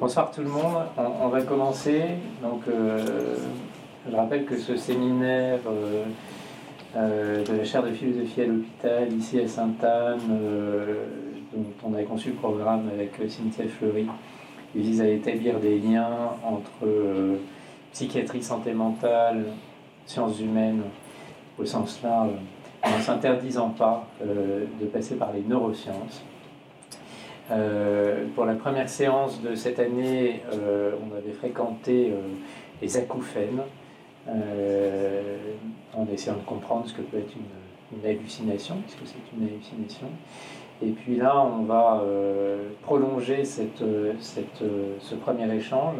Bonsoir tout le monde. On, va commencer. Euh, je rappelle que ce séminaire euh, euh, de la chaire de philosophie à l'hôpital, ici à Sainte-Anne, dont on a conçu le programme avec Cynthia Fleury, vise à établir des liens entre psychiatrie, santé mentale, sciences humaines au sens large, en ne s'interdisant pas de passer par les neurosciences. Euh, pour la première séance de cette année, euh, on avait fréquenté euh, les acouphènes, en essayant de comprendre ce que peut être une, hallucination, puisque c'est une hallucination. Et puis là, on va prolonger ce premier échange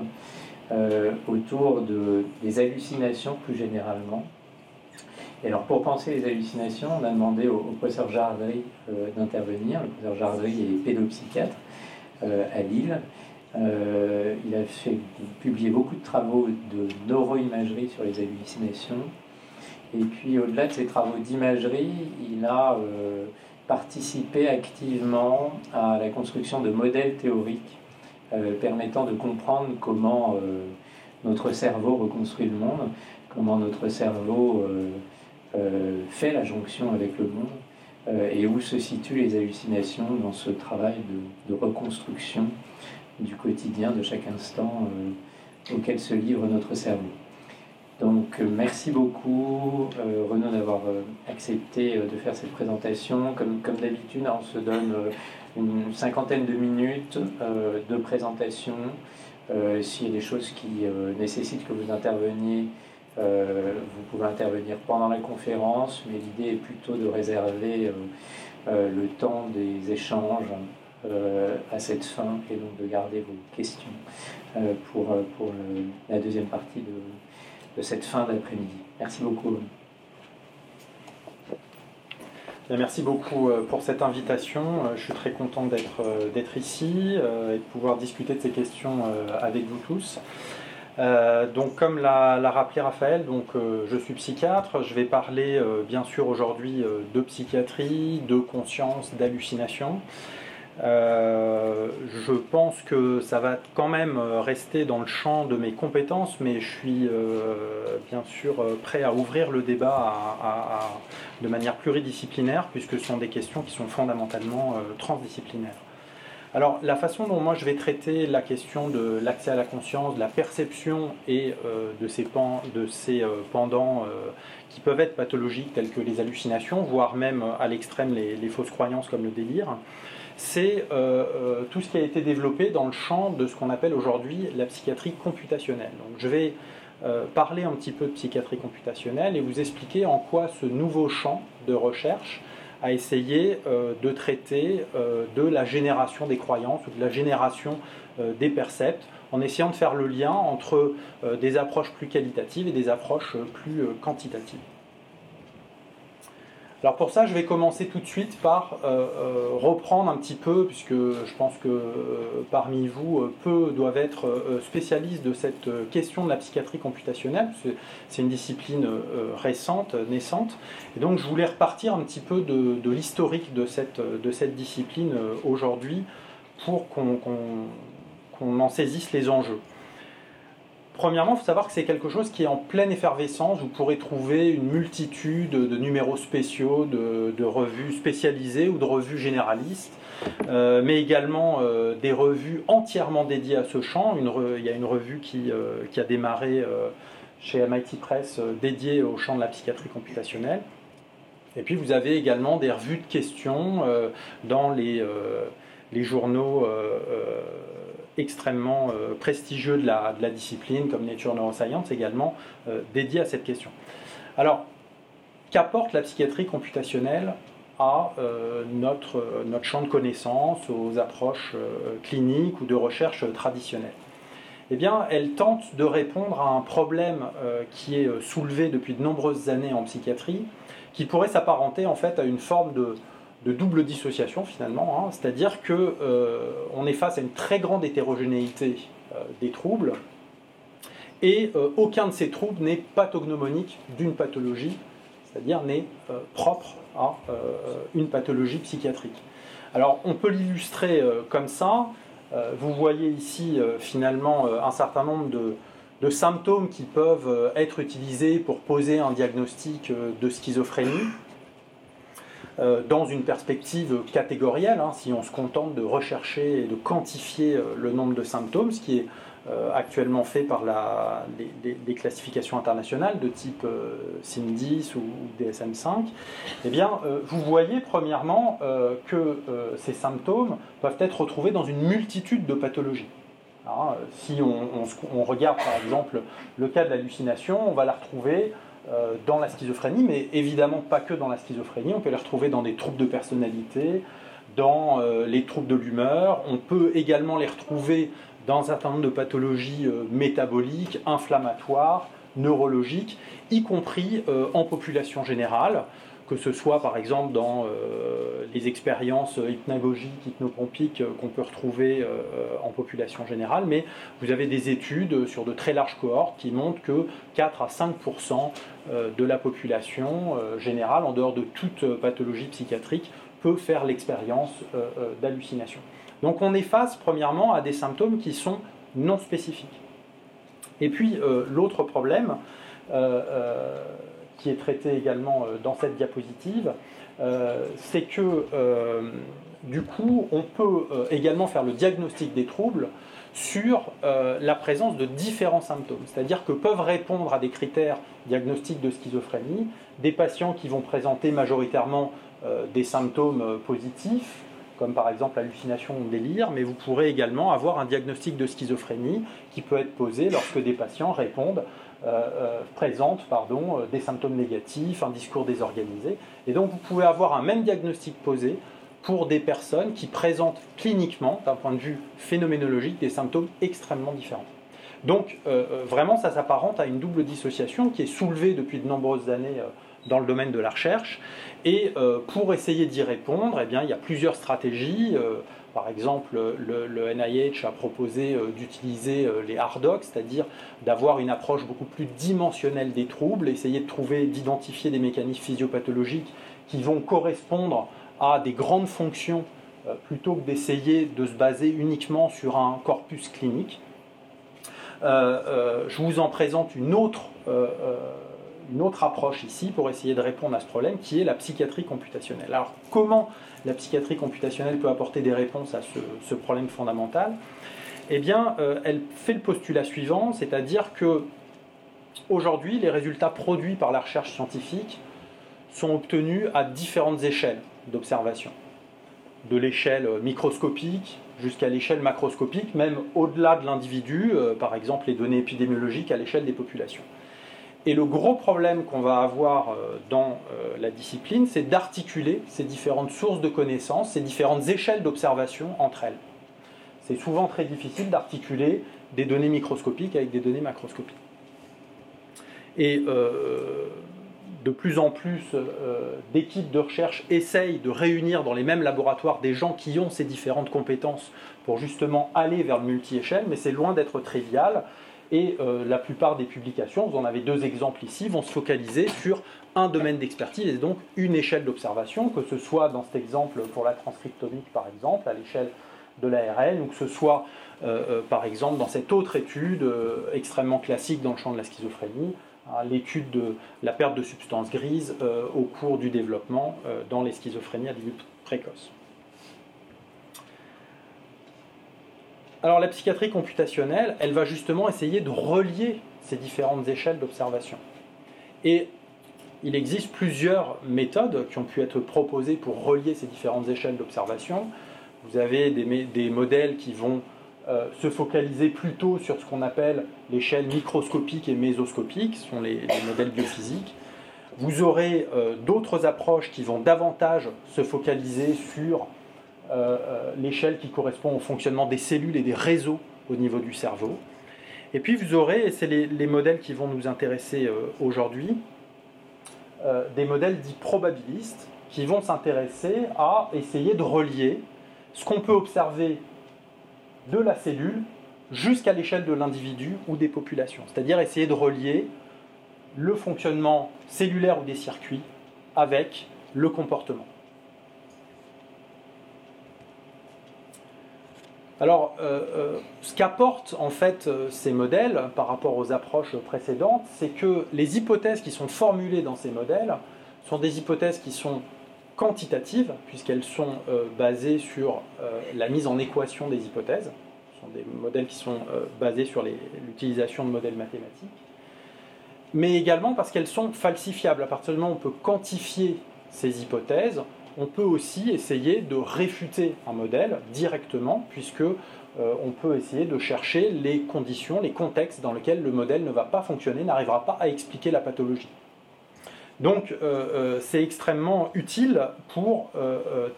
autour de, des hallucinations plus généralement. Et alors, pour penser les hallucinations, on a demandé au, professeur Jardry euh, d'intervenir. Le professeur Jardry est pédopsychiatre euh, à Lille. Euh, il a fait, publié beaucoup de travaux de neuroimagerie sur les hallucinations. Et puis, au-delà de ces travaux d'imagerie, il a participé activement à la construction de modèles théoriques permettant de comprendre comment notre cerveau reconstruit le monde, comment notre cerveau fait la jonction avec le monde euh, et où se situent les hallucinations dans ce travail de, reconstruction du quotidien, de chaque instant euh, auquel se livre notre cerveau. Donc merci beaucoup Renaud d'avoir accepté de faire cette présentation. Comme, comme d'habitude, on se donne une cinquantaine de minutes de présentation. S'il y a des choses qui nécessitent que vous interveniez, euh, vous pouvez intervenir pendant la conférence, mais l'idée est plutôt de réserver euh, euh, le temps des échanges à cette fin et donc de garder vos questions pour, pour la deuxième partie de, de cette fin d'après-midi. Merci beaucoup. Merci beaucoup pour cette invitation. Je suis très content d'être ici et de pouvoir discuter de ces questions avec vous tous. Euh, donc comme l'a rappelé Raphaël, donc, euh, je suis psychiatre, je vais parler euh, bien sûr aujourd'hui de psychiatrie, de conscience, d'hallucination. je pense que ça va quand même rester dans le champ de mes compétences, mais je suis bien sûr prêt à ouvrir le débat de manière pluridisciplinaire, puisque ce sont des questions qui sont fondamentalement transdisciplinaires. Alors la façon dont moi je vais traiter la question de l'accès à la conscience, de la perception et euh, de ces, ces euh, pendants euh, qui peuvent être pathologiques tels que les hallucinations, voire même à l'extrême les, fausses croyances comme le délire, c'est tout ce qui a été développé dans le champ de ce qu'on appelle aujourd'hui la psychiatrie computationnelle. Donc je vais parler un petit peu de psychiatrie computationnelle et vous expliquer en quoi ce nouveau champ de recherche à essayer euh, de traiter euh, de la génération des croyances ou de la génération euh, des percepts, en essayant de faire le lien entre des approches plus qualitatives et des approches plus quantitatives. Alors pour ça, je vais commencer tout de suite par euh, euh, reprendre un petit peu, puisque je pense que euh, parmi vous, peu doivent être spécialistes de cette question de la psychiatrie computationnelle, c'est une discipline récente, naissante. Et donc je voulais repartir un petit peu de, l'historique de cette, de cette discipline aujourd'hui pour qu'on en saisisse les enjeux. Premièrement, il faut savoir que c'est quelque chose qui est en pleine effervescence. Vous pourrez trouver une multitude de numéros spéciaux, de, revues spécialisées ou de revues généralistes, euh, mais également euh, des revues entièrement dédiées à ce champ. il y a une revue qui, euh, a démarré chez MIT Press dédiée au champ de la psychiatrie computationnelle. Et puis vous avez également des revues de questions dans les, les journaux extrêmement euh, prestigieux de la, discipline, comme Nature Neuroscience également, euh, dédié à cette question. Alors, qu'apporte la psychiatrie computationnelle à euh, notre, notre champ de connaissances, aux approches cliniques ou de recherche traditionnelles? Eh bien, elle tente de répondre à un problème qui est soulevé depuis de nombreuses années en psychiatrie, qui pourrait s'apparenter en fait à une forme de, de double dissociation finalement, hein. c'est-à-dire qu'on euh, est face à une très grande hétérogénéité euh, des troubles et euh, aucun de ces troubles n'est pathognomonique d'une pathologie, c'est-à-dire n'est propre à une pathologie psychiatrique. Alors on peut l'illustrer comme ça. vous voyez ici finalement un certain nombre de, symptômes qui peuvent être utilisés pour poser un diagnostic de schizophrénie dans une perspective catégorielle, hein, si on se contente de rechercher et de quantifier le nombre de symptômes, ce qui est euh, actuellement fait par la, des, classifications internationales de type euh, SIM10 ou, DSM5, eh bien, euh, vous voyez premièrement que ces symptômes peuvent être retrouvés dans une multitude de pathologies. si on, regarde par exemple le cas de l'hallucination, on va la retrouver dans la schizophrénie, mais évidemment pas que dans la schizophrénie, on peut les retrouver dans des troubles de personnalité, dans les troubles de l'humeur, on peut également les retrouver dans un certain nombre de pathologies euh, métaboliques, inflammatoires, neurologiques, y compris euh, en population générale, que ce soit par exemple dans euh, les expériences hypnagogiques, hypnopompiques qu'on peut retrouver en population générale, mais vous avez des études sur de très larges cohortes qui montrent que 4 à 5% de la population générale, en dehors de toute pathologie psychiatrique, peut faire l'expérience d'hallucination. Donc on est face premièrement à des symptômes qui sont non spécifiques. Et puis euh, l'autre problème, euh, euh, qui est traité également dans cette diapositive, c'est que du coup on peut également faire le diagnostic des troubles sur la présence de différents symptômes. C'est-à-dire que peuvent répondre à des critères diagnostiques de schizophrénie des patients qui vont présenter majoritairement des symptômes positifs, comme par exemple hallucination ou délire, mais vous pourrez également avoir un diagnostic de schizophrénie qui peut être posé lorsque des patients répondent, euh, euh, présentent pardon, euh, des symptômes négatifs, un discours désorganisé. Et donc vous pouvez avoir un même diagnostic posé pour des personnes qui présentent cliniquement, d'un point de vue phénoménologique, des symptômes extrêmement différents. Donc vraiment, ça s'apparente à une double dissociation qui est soulevée depuis de nombreuses années dans le domaine de la recherche. Et euh, pour essayer d'y répondre, eh bien, il y a plusieurs stratégies. Euh, par exemple, le, NIH a proposé euh, d'utiliser les hard docs, c'est-à-dire d'avoir une approche beaucoup plus dimensionnelle des troubles, essayer de trouver, d'identifier des mécanismes physiopathologiques qui vont correspondre à des grandes fonctions plutôt que d'essayer de se baser uniquement sur un corpus clinique. je vous en présente une autre une autre approche ici pour essayer de répondre à ce problème qui est la psychiatrie computationnelle. Alors comment la psychiatrie computationnelle peut apporter des réponses à ce, problème fondamental? Eh bien, euh, elle fait le postulat suivant, c'est-à-dire que aujourd'hui, les résultats produits par la recherche scientifique sont obtenus à différentes échelles d'observation, de l'échelle microscopique jusqu'à l'échelle macroscopique, même au-delà de l'individu, euh, par exemple les données épidémiologiques à l'échelle des populations. Et le gros problème qu'on va avoir euh, dans euh, la discipline, c'est d'articuler ces différentes sources de connaissances, ces différentes échelles d'observation entre elles. C'est souvent très difficile d'articuler des données microscopiques avec des données macroscopiques. Et euh, de plus en plus d'équipes de recherche essayent de réunir dans les mêmes laboratoires des gens qui ont ces différentes compétences pour justement aller vers le multi-échelle, mais c'est loin d'être trivial. Et euh, la plupart des publications, vous en avez deux exemples ici, vont se focaliser sur un domaine d'expertise et donc une échelle d'observation, que ce soit dans cet exemple pour la transcriptomique par exemple, à l'échelle de l'ARN, ou que ce soit euh, euh, par exemple dans cette autre étude extrêmement classique dans le champ de la schizophrénie, hein, l'étude de la perte de substances grises au cours du développement dans les schizophrénies à début précoce. Alors la psychiatrie computationnelle, elle va justement essayer de relier ces différentes échelles d'observation. Et il existe plusieurs méthodes qui ont pu être proposées pour relier ces différentes échelles d'observation. Vous avez des, modèles qui vont euh, se focaliser plutôt sur ce qu'on appelle l'échelle microscopique et mésoscopique, ce sont les, modèles biophysiques. Vous aurez euh, d'autres approches qui vont davantage se focaliser sur l'échelle qui correspond au fonctionnement des cellules et des réseaux au niveau du cerveau. Et puis vous aurez, et c'est les, modèles qui vont nous intéresser euh, aujourd'hui, des modèles dits probabilistes qui vont s'intéresser à essayer de relier ce qu'on peut observer de la cellule jusqu'à l'échelle de l'individu ou des populations. C'est-à-dire essayer de relier le fonctionnement cellulaire ou des circuits avec le comportement. Alors, ce qu'apportent en fait ces modèles par rapport aux approches précédentes, c'est que les hypothèses qui sont formulées dans ces modèles sont des hypothèses qui sont quantitatives, puisqu'elles sont basées sur la mise en équation des hypothèses. Ce sont des modèles qui sont basés sur l'utilisation de modèles mathématiques mais également parce qu'elles sont falsifiables. À partir du moment où on peut quantifier ces hypothèses, on peut aussi essayer de réfuter un modèle directement, puisque euh, on peut essayer de chercher les conditions, les contextes dans lesquels le modèle ne va pas fonctionner, n'arrivera pas à expliquer la pathologie. Donc euh, euh, c'est extrêmement utile pour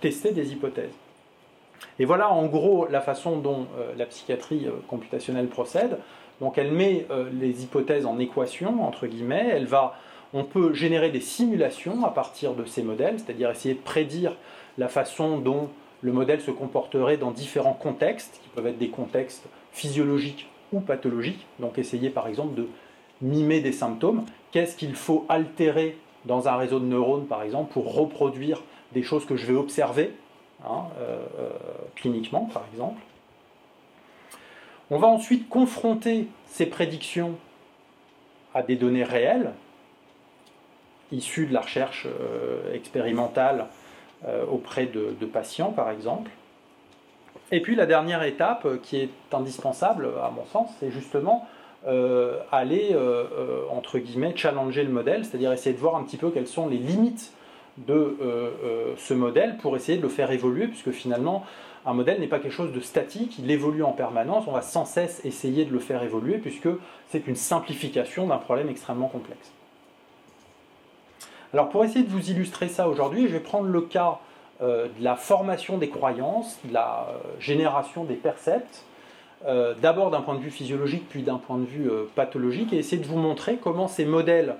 tester des hypothèses. Et voilà en gros la façon dont la psychiatrie computationnelle procède. Donc elle met les hypothèses en équation, entre guillemets, elle va, on peut générer des simulations à partir de ces modèles, c'est-à-dire essayer de prédire la façon dont le modèle se comporterait dans différents contextes, qui peuvent être des contextes physiologiques ou pathologiques, donc essayer par exemple de mimer des symptômes, qu'est-ce qu'il faut altérer dans un réseau de neurones par exemple pour reproduire des choses que je vais observer hein, euh, euh, cliniquement par exemple? On va ensuite confronter ces prédictions à des données réelles, issues de la recherche euh, expérimentale euh, auprès de, patients, par exemple. Et puis la dernière étape euh, qui est indispensable, à mon sens, c'est justement aller, entre guillemets, challenger le modèle, c'est-à-dire essayer de voir un petit peu quelles sont les limites de ce modèle pour essayer de le faire évoluer, puisque finalement, un modèle n'est pas quelque chose de statique, il évolue en permanence, on va sans cesse essayer de le faire évoluer puisque c'est une simplification d'un problème extrêmement complexe. Alors pour essayer de vous illustrer ça aujourd'hui, je vais prendre le cas euh, de la formation des croyances, de la euh, génération des percepts, euh, d'abord d'un point de vue physiologique puis d'un point de vue pathologique, et essayer de vous montrer comment ces modèles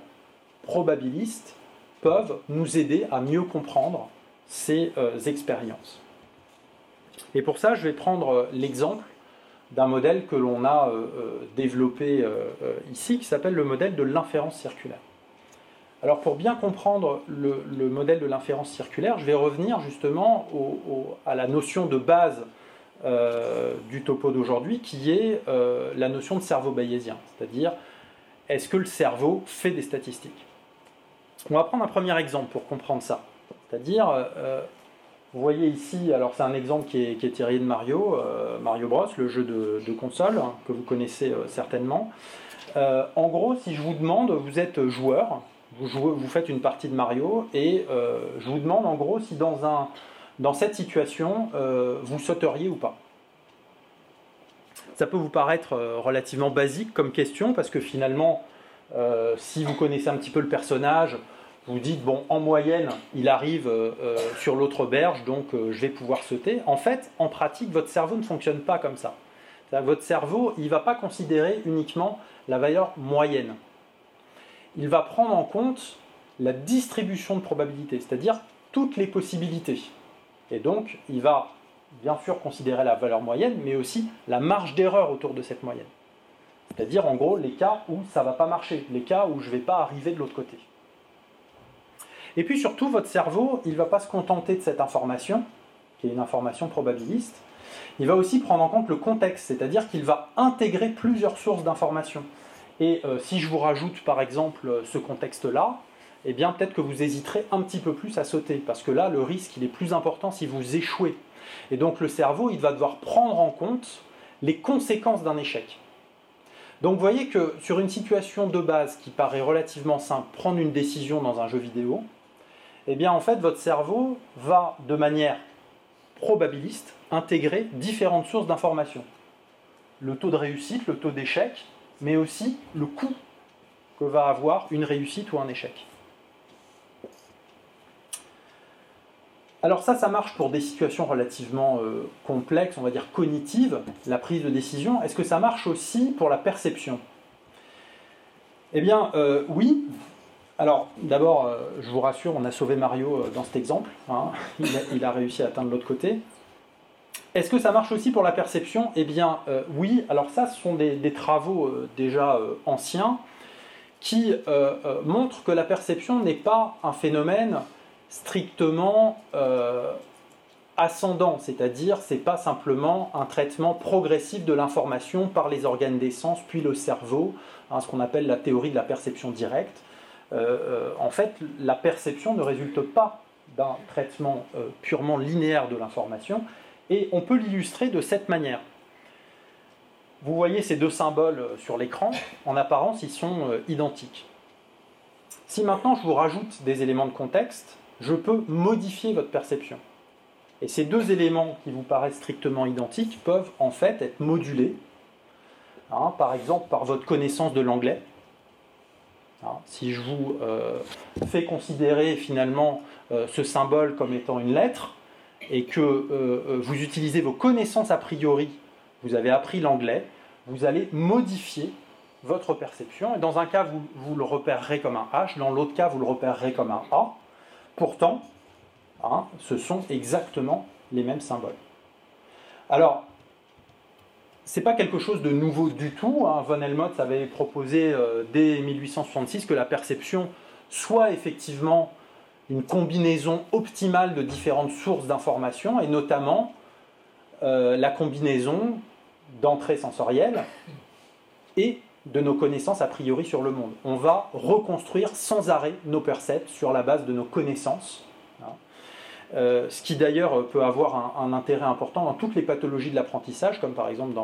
probabilistes peuvent nous aider à mieux comprendre ces expériences. Et pour ça, je vais prendre l'exemple d'un modèle que l'on a développé ici, qui s'appelle le modèle de l'inférence circulaire. Alors pour bien comprendre le, modèle de l'inférence circulaire, je vais revenir justement à la notion de base du topo d'aujourd'hui, qui est la notion de cerveau bayésien, c'est-à-dire est-ce que le cerveau fait des statistiques? On va prendre un premier exemple pour comprendre ça, c'est-à-dire vous voyez ici, alors c'est un exemple qui est, tiré de Mario, euh, Mario Bros, le jeu de, console, hein, que vous connaissez euh, certainement. Euh, en gros, si je vous demande, vous êtes joueur, vous, faites une partie de Mario, et je vous demande en gros si dans, cette situation, vous sauteriez ou pas. Ça peut vous paraître relativement basique comme question, parce que finalement, si vous connaissez un petit peu le personnage, vous dites, bon, en moyenne, il arrive euh, euh, sur l'autre berge, donc euh, je vais pouvoir sauter. En fait, en pratique, votre cerveau ne fonctionne pas comme ça. Votre cerveau, il ne va pas considérer uniquement la valeur moyenne. Il va prendre en compte la distribution de probabilité, c'est-à-dire toutes les possibilités. Et donc, il va bien sûr considérer la valeur moyenne, mais aussi la marge d'erreur autour de cette moyenne. C'est-à-dire, en gros, les cas où ça ne va pas marcher, les cas où je ne vais pas arriver de l'autre côté. Et puis surtout, votre cerveau, il ne va pas se contenter de cette information, qui est une information probabiliste, il va aussi prendre en compte le contexte, c'est-à-dire qu'il va intégrer plusieurs sources d'informations. Et euh, si je vous rajoute par exemple ce contexte-là, eh bien peut-être que vous hésiterez un petit peu plus à sauter, parce que là, le risque, il est plus important si vous échouez. Et donc le cerveau, il va devoir prendre en compte les conséquences d'un échec. Donc vous voyez que sur une situation de base qui paraît relativement simple, prendre une décision dans un jeu vidéo, eh bien en fait votre cerveau va de manière probabiliste intégrer différentes sources d'informations. Le taux de réussite, le taux d'échec, mais aussi le coût que va avoir une réussite ou un échec. Alors ça, ça marche pour des situations relativement euh, complexes, on va dire cognitives, la prise de décision. Est-ce que ça marche aussi pour la perception? Eh bien euh, oui, alors, d'abord, euh, je vous rassure, on a sauvé Mario dans cet exemple. Hein. Il, a, réussi à atteindre l'autre côté. Est-ce que ça marche aussi pour la perception? Eh bien, euh, oui. Alors ça, ce sont des, travaux déjà anciens qui montrent que la perception n'est pas un phénomène strictement ascendant, c'est-à-dire c'est pas simplement un traitement progressif de l'information par les organes des sens puis le cerveau, hein, ce qu'on appelle la théorie de la perception directe. Euh, euh, en fait, la perception ne résulte pas d'un traitement euh, purement linéaire de l'information, et on peut l'illustrer de cette manière. Vous voyez ces deux symboles sur l'écran, en apparence ils sont identiques. Si maintenant je vous rajoute des éléments de contexte, je peux modifier votre perception. Et ces deux éléments qui vous paraissent strictement identiques peuvent en fait être modulés, hein, par exemple par votre connaissance de l'anglais. Hein, si je vous euh, fais considérer finalement euh, ce symbole comme étant une lettre et que euh, vous utilisez vos connaissances a priori, vous avez appris l'anglais, vous allez modifier votre perception. Et dans un cas, vous, vous le repérerez comme un H, dans l'autre cas, vous le repérerez comme un A. Pourtant, Hein, ce sont exactement les mêmes symboles. Alors, ce n'est pas quelque chose de nouveau du tout. Hein. Von Helmholtz avait proposé euh, dès 1866 que la perception soit effectivement une combinaison optimale de différentes sources d'informations, et notamment euh, la combinaison d'entrées sensorielles et de nos connaissances a priori sur le monde. On va reconstruire sans arrêt nos percepts sur la base de nos connaissances euh, ce qui d'ailleurs peut avoir un, intérêt important dans toutes les pathologies de l'apprentissage, comme par exemple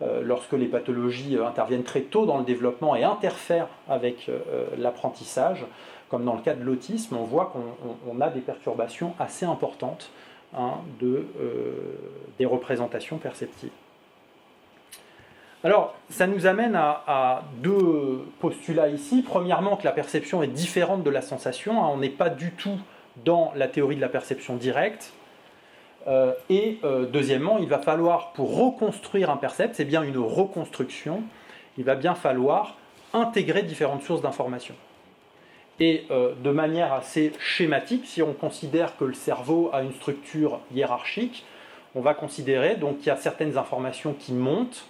euh, lorsque les pathologies interviennent très tôt dans le développement et interfèrent avec l'apprentissage, comme dans le cas de l'autisme, on voit qu'on a des perturbations assez importantes hein, des représentations perceptives. Alors, ça nous amène à, deux postulats ici. Premièrement, que la perception est différente de la sensation. Hein. on n'est pas du tout dans la théorie de la perception directe. Euh, et euh, deuxièmement, il va falloir, pour reconstruire un percept, c'est bien une reconstruction, il va bien falloir intégrer différentes sources d'informations. Et euh, de manière assez schématique, si on considère que le cerveau a une structure hiérarchique, on va considérer donc qu'il y a certaines informations qui montent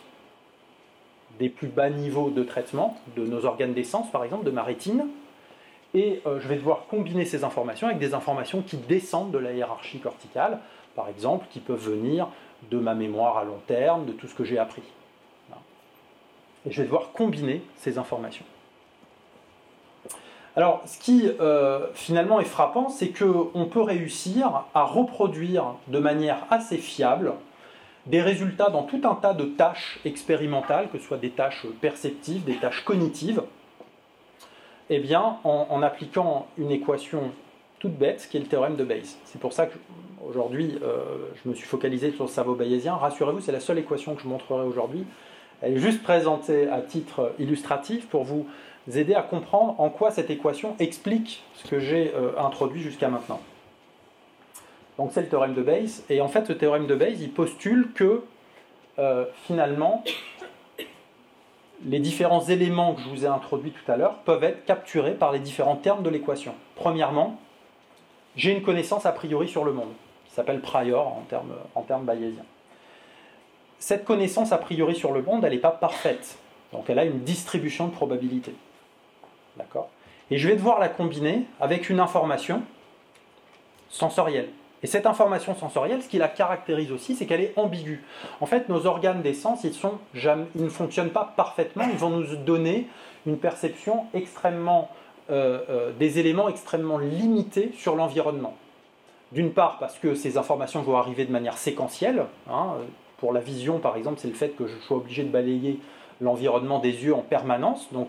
des plus bas niveaux de traitement de nos organes d'essence, par exemple, de ma rétine, et euh, je vais devoir combiner ces informations avec des informations qui descendent de la hiérarchie corticale, par exemple, qui peuvent venir de ma mémoire à long terme, de tout ce que j'ai appris. Et je vais devoir combiner ces informations. Alors, ce qui euh, finalement est frappant, c'est qu'on peut réussir à reproduire de manière assez fiable des résultats dans tout un tas de tâches expérimentales, que ce soit des tâches perceptives, des tâches cognitives, eh bien, en, appliquant une équation toute bête, qui est le théorème de Bayes. C'est pour ça que aujourd'hui, euh, je me suis focalisé sur le cerveau bayésien. Rassurez-vous, c'est la seule équation que je montrerai aujourd'hui. Elle est juste présentée à titre illustratif pour vous aider à comprendre en quoi cette équation explique ce que j'ai euh, introduit jusqu'à maintenant. Donc c'est le théorème de Bayes. Et en fait, ce théorème de Bayes, il postule que euh, finalement, les différents éléments que je vous ai introduits tout à l'heure peuvent être capturés par les différents termes de l'équation. Premièrement, j'ai une connaissance a priori sur le monde, qui s'appelle prior en termes, en termes bayésiens. Cette connaissance a priori sur le monde, elle n'est pas parfaite. Donc elle a une distribution de probabilité. D'accord Et je vais devoir la combiner avec une information sensorielle. Et cette information sensorielle, ce qui la caractérise aussi, c'est qu'elle est ambiguë. En fait, nos organes des sens, ils, ils, ne fonctionnent pas parfaitement, ils vont nous donner une perception extrêmement, euh, euh, des éléments extrêmement limités sur l'environnement. D'une part, parce que ces informations vont arriver de manière séquentielle. Hein, pour la vision, par exemple, c'est le fait que je sois obligé de balayer l'environnement des yeux en permanence. Donc,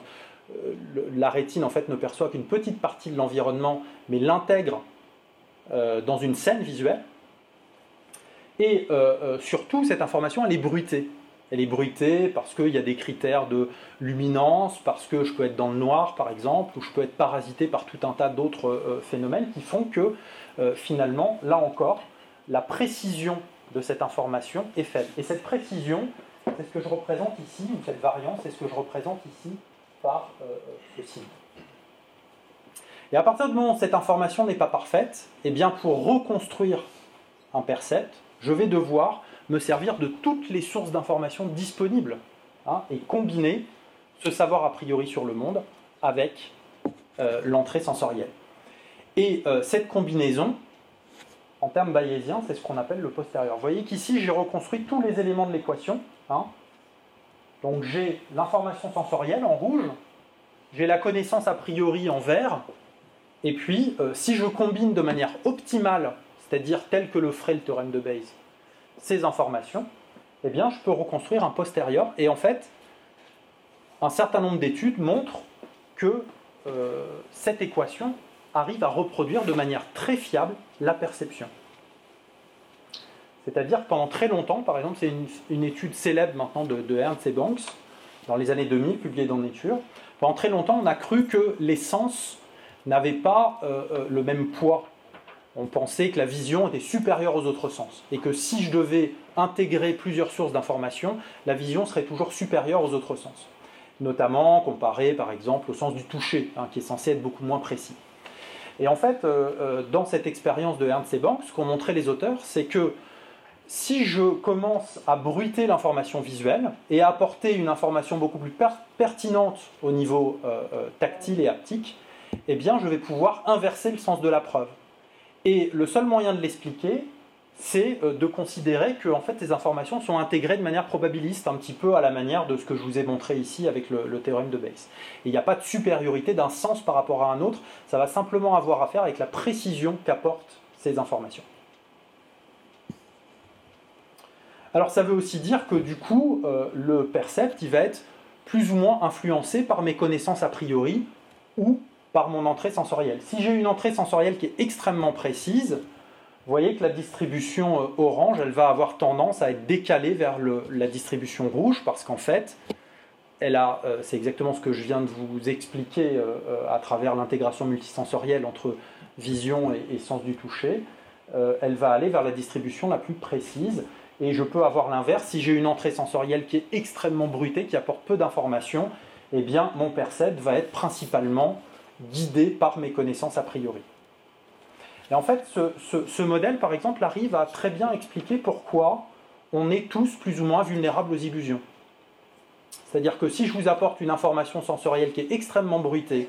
la rétine, en fait, ne perçoit qu'une petite partie de l'environnement, mais l'intègre euh, dans une scène visuelle. Et euh, euh, surtout, cette information, elle est bruitée. Elle est bruitée parce qu'il y a des critères de luminance, parce que je peux être dans le noir, par exemple, ou je peux être parasité par tout un tas d'autres phénomènes qui font que, finalement, là encore, la précision de cette information est faible. Et cette précision, c'est ce que je représente ici, ou cette variance, c'est ce que je représente ici par ce signe. Et à partir du moment où cette information n'est pas parfaite, eh bien pour reconstruire un percept, je vais devoir me servir de toutes les sources d'informations disponibles hein, et combiner ce savoir a priori sur le monde avec euh, l'entrée sensorielle. Et euh, cette combinaison, en termes bayésiens, c'est ce qu'on appelle le postérieur. Vous voyez qu'ici, j'ai reconstruit tous les éléments de l'équation. Hein. Donc j'ai l'information sensorielle en rouge, j'ai la connaissance a priori en vert, et puis euh, si je combine de manière optimale, c'est-à-dire tel que le ferait le théorème de Bayes, ces informations, eh bien je peux reconstruire un postérieur. Et en fait, un certain nombre d'études montrent que euh, cette équation arrive à reproduire de manière très fiable la perception. C'est-à-dire que pendant très longtemps, par exemple, c'est une, étude célèbre maintenant de, Ernst et Banks, dans les années 2000, publiée dans Nature, pendant très longtemps, on a cru que les sens n'avaient pas euh, euh, le même poids. On pensait que la vision était supérieure aux autres sens, et que si je devais intégrer plusieurs sources d'informations, la vision serait toujours supérieure aux autres sens. Notamment comparé, par exemple, au sens du toucher, hein, qui est censé être beaucoup moins précis. Et en fait, euh, dans cette expérience de Ernst et Banks, ce qu'ont montré les auteurs, c'est que si je commence à bruiter l'information visuelle et à apporter une information beaucoup plus pertinente au niveau euh, euh, tactile et haptique, eh bien je vais pouvoir inverser le sens de la preuve. Et le seul moyen de l'expliquer, c'est euh, de considérer que en fait, ces informations sont intégrées de manière probabiliste, un petit peu à la manière de ce que je vous ai montré ici avec le, le théorème de Bayes. il n'y a pas de supériorité d'un sens par rapport à un autre, ça va simplement avoir à faire avec la précision qu'apportent ces informations. Alors ça veut aussi dire que du coup, euh, le percept, il va être plus ou moins influencé par mes connaissances a priori ou par mon entrée sensorielle. Si j'ai une entrée sensorielle qui est extrêmement précise, vous voyez que la distribution euh, orange, elle va avoir tendance à être décalée vers la distribution rouge parce qu'en fait, elle a, euh, c'est exactement ce que je viens de vous expliquer à travers l'intégration multisensorielle entre vision et, et sens du toucher. elle va aller vers la distribution la plus précise et je peux avoir l'inverse. Si j'ai une entrée sensorielle qui est extrêmement bruitée, qui apporte peu d'informations, eh bien mon percept va être principalement guidé par mes connaissances a priori. Et en fait, ce, modèle, par exemple, arrive à très bien expliquer pourquoi on est tous plus ou moins vulnérables aux illusions. C'est-à-dire que si je vous apporte une information sensorielle qui est extrêmement bruitée,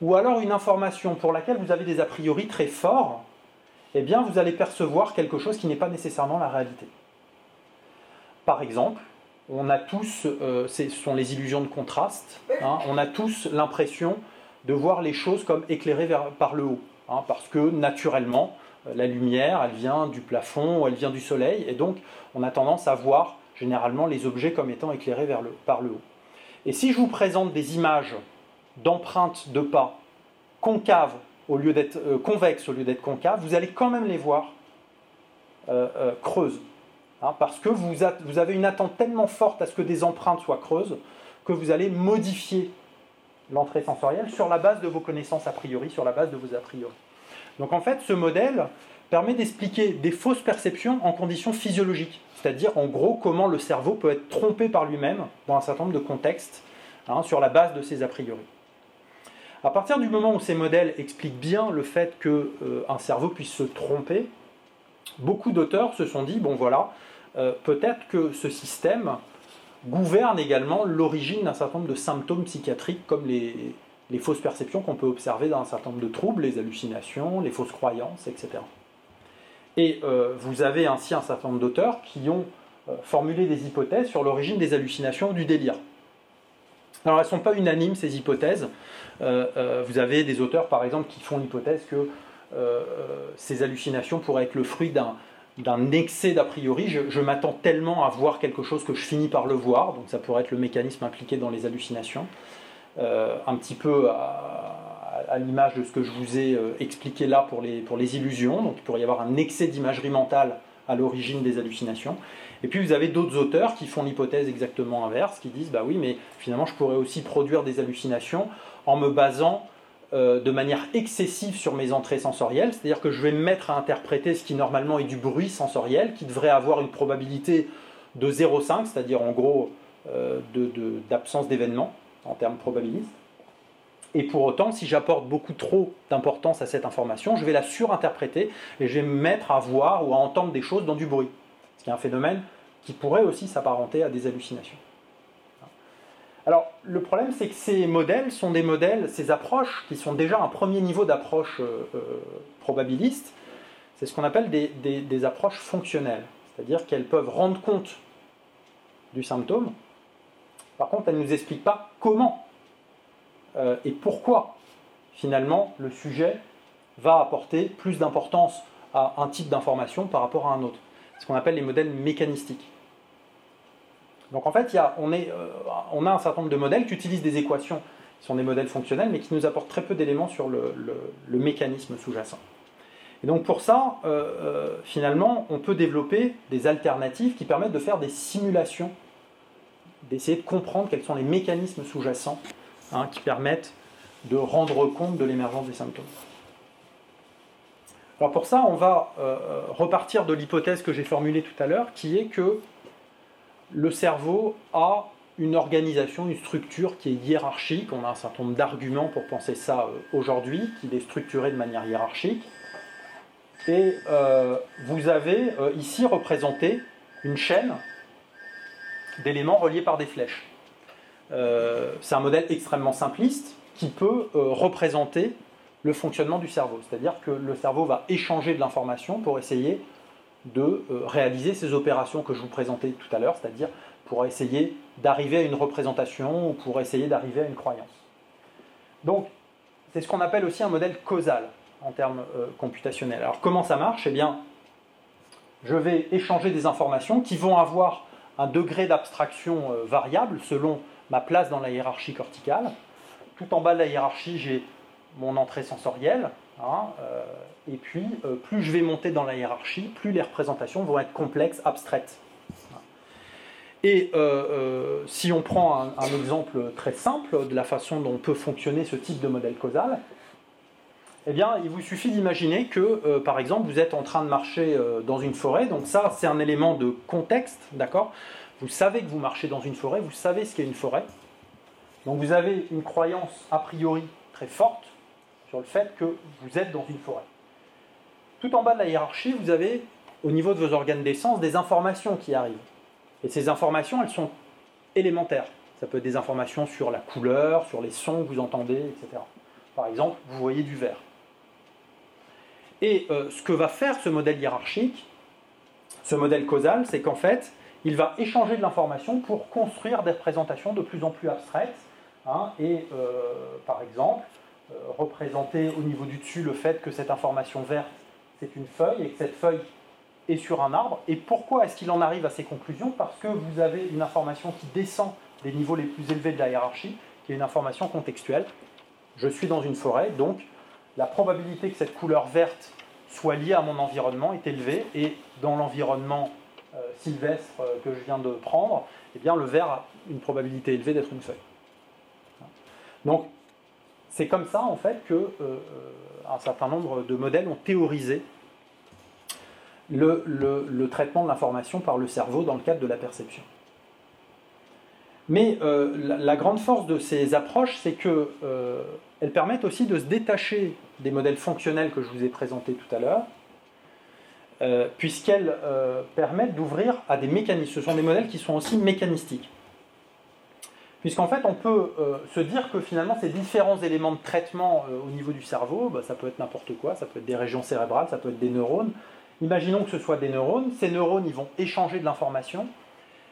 ou alors une information pour laquelle vous avez des a priori très forts, eh bien vous allez percevoir quelque chose qui n'est pas nécessairement la réalité. Par exemple, on a tous, euh, ce sont les illusions de contraste, hein, on a tous l'impression de voir les choses comme éclairées par le haut, hein, parce que naturellement, euh, la lumière, elle vient du plafond elle vient du soleil, et donc on a tendance à voir généralement les objets comme étant éclairés par le haut. Et si je vous présente des images d'empreintes de pas concaves au lieu d'être euh, convexes au lieu d'être concaves, vous allez quand même les voir creuses. Hein, parce que vous, avez une attente tellement forte à ce que des empreintes soient creuses que vous allez modifier l'entrée sensorielle sur la base de vos connaissances a priori, sur la base de vos a priori. Donc en fait, ce modèle permet d'expliquer des fausses perceptions en conditions physiologiques, c'est-à-dire en gros comment le cerveau peut être trompé par lui-même dans un certain nombre de contextes hein, sur la base de ses a priori. À partir du moment où ces modèles expliquent bien le fait qu'un euh, cerveau puisse se tromper, beaucoup d'auteurs se sont dit, bon voilà, euh, peut-être que ce système gouverne également l'origine d'un certain nombre de symptômes psychiatriques comme les, fausses perceptions qu'on peut observer dans un certain nombre de troubles, les hallucinations, les fausses croyances, etc. Et euh, vous avez ainsi un certain nombre d'auteurs qui ont euh, formulé des hypothèses sur l'origine des hallucinations ou du délire. Alors elles ne sont pas unanimes ces hypothèses. vous avez des auteurs par exemple qui font l'hypothèse que ces hallucinations pourraient être le fruit d'un excès d'a priori. Je, m'attends tellement à voir quelque chose que je finis par le voir, donc ça pourrait être le mécanisme impliqué dans les hallucinations. Euh, un petit peu à, l'image de ce que je vous ai euh, expliqué là pour les, pour les illusions, donc il pourrait y avoir un excès d'imagerie mentale à l'origine des hallucinations. Et puis vous avez d'autres auteurs qui font l'hypothèse exactement inverse, qui disent bah oui, mais finalement je pourrais aussi produire des hallucinations en me basant euh, de manière excessive sur mes entrées sensorielles, c'est-à-dire que je vais me mettre à interpréter ce qui normalement est du bruit sensoriel, qui devrait avoir une probabilité de 0,5, c'est-à-dire en gros euh, d'absence d'événement en termes probabilistes. Et pour autant, si j'apporte beaucoup trop d'importance à cette information, je vais la surinterpréter et je vais me mettre à voir ou à entendre des choses dans du bruit. Ce qui est un phénomène qui pourrait aussi s'apparenter à des hallucinations. Alors, le problème, c'est que ces modèles sont des modèles, ces approches, qui sont déjà un premier niveau d'approche euh, euh, probabiliste, c'est ce qu'on appelle des, approches fonctionnelles, c'est-à-dire qu'elles peuvent rendre compte du symptôme. Par contre, elles ne nous expliquent pas comment euh, et pourquoi finalement le sujet va apporter plus d'importance à un type d'information par rapport à un autre. Ce qu'on appelle les modèles mécanistiques. Donc en fait, euh, on, a un certain nombre de modèles qui utilisent des équations qui sont des modèles fonctionnels, mais qui nous apportent très peu d'éléments sur le, mécanisme sous-jacent. Et donc pour ça, euh, euh, finalement, on peut développer des alternatives qui permettent de faire des simulations, d'essayer de comprendre quels sont les mécanismes sous-jacents hein, qui permettent de rendre compte de l'émergence des symptômes. Alors pour ça, on va repartir de l'hypothèse que j'ai formulée tout à l'heure, qui est que le cerveau a une organisation, une structure qui est hiérarchique. On a un certain nombre d'arguments pour penser ça euh, aujourd'hui, qu'il est structuré de manière hiérarchique. Et euh, vous avez euh, ici représenté une chaîne d'éléments reliés par des flèches. c'est un modèle extrêmement simpliste qui peut représenter le fonctionnement du cerveau. C'est-à-dire que le cerveau va échanger de l'information pour essayer de euh, réaliser ces opérations que je vous présentais tout à l'heure, c'est-à-dire pour essayer d'arriver à une représentation ou pour essayer d'arriver à une croyance. Donc, c'est ce qu'on appelle aussi un modèle causal en termes euh, computationnels. Alors, comment ça marche? Eh bien, je vais échanger des informations qui vont avoir un degré d'abstraction euh, variable selon ma place dans la hiérarchie corticale. Tout en bas de la hiérarchie, j'ai mon entrée sensorielle, Hein, euh, et puis, euh, plus je vais monter dans la hiérarchie, plus les représentations vont être complexes, abstraites. Et euh, si on prend un, exemple très simple de la façon dont peut fonctionner ce type de modèle causal, eh bien, il vous suffit d'imaginer que, par exemple, vous êtes en train de marcher dans une forêt. Donc ça, c'est un élément de contexte, d'accord? Vous savez que vous marchez dans une forêt, vous savez ce qu'est une forêt. Donc vous avez une croyance a priori très forte sur le fait que vous êtes dans une forêt. Tout en bas de la hiérarchie, vous avez, au niveau de vos organes d'essence, des informations qui arrivent. Et ces informations, elles sont élémentaires. Ça peut être des informations sur la couleur, sur les sons que vous entendez, etc. Par exemple, vous voyez du vert. Et euh, ce que va faire ce modèle hiérarchique, ce modèle causal, c'est qu'en fait, il va échanger de l'information pour construire des représentations de plus en plus abstraites. Hein, et euh, par exemple, représenter au niveau du dessus le fait que cette information verte, c'est une feuille et que cette feuille est sur un arbre. Et pourquoi est-ce qu'il en arrive à ces conclusions? Parce que vous avez une information qui descend des niveaux les plus élevés de la hiérarchie, qui est une information contextuelle. Je suis dans une forêt, donc la probabilité que cette couleur verte soit liée à mon environnement est élevée, et dans l'environnement euh, sylvestre euh, que je viens de prendre, eh bien, le vert a une probabilité élevée d'être une feuille. Donc c'est comme ça, en fait, que euh, euh, un certain nombre de modèles ont théorisé le, traitement de l'information par le cerveau dans le cadre de la perception. Mais euh, la, grande force de ces approches, c'est qu'elles permettent aussi de se détacher des modèles fonctionnels que je vous ai présentés tout à l'heure, puisqu'elles permettent d'ouvrir à des mécanismes. Ce sont des modèles qui sont aussi mécanistiques. Puisqu'en fait, on peut euh, se dire que finalement, ces différents éléments de traitement euh, au niveau du cerveau, bah, ça peut être n'importe quoi, ça peut être des régions cérébrales, ça peut être des neurones. Imaginons que ce soit des neurones, ces neurones, ils vont échanger de l'information,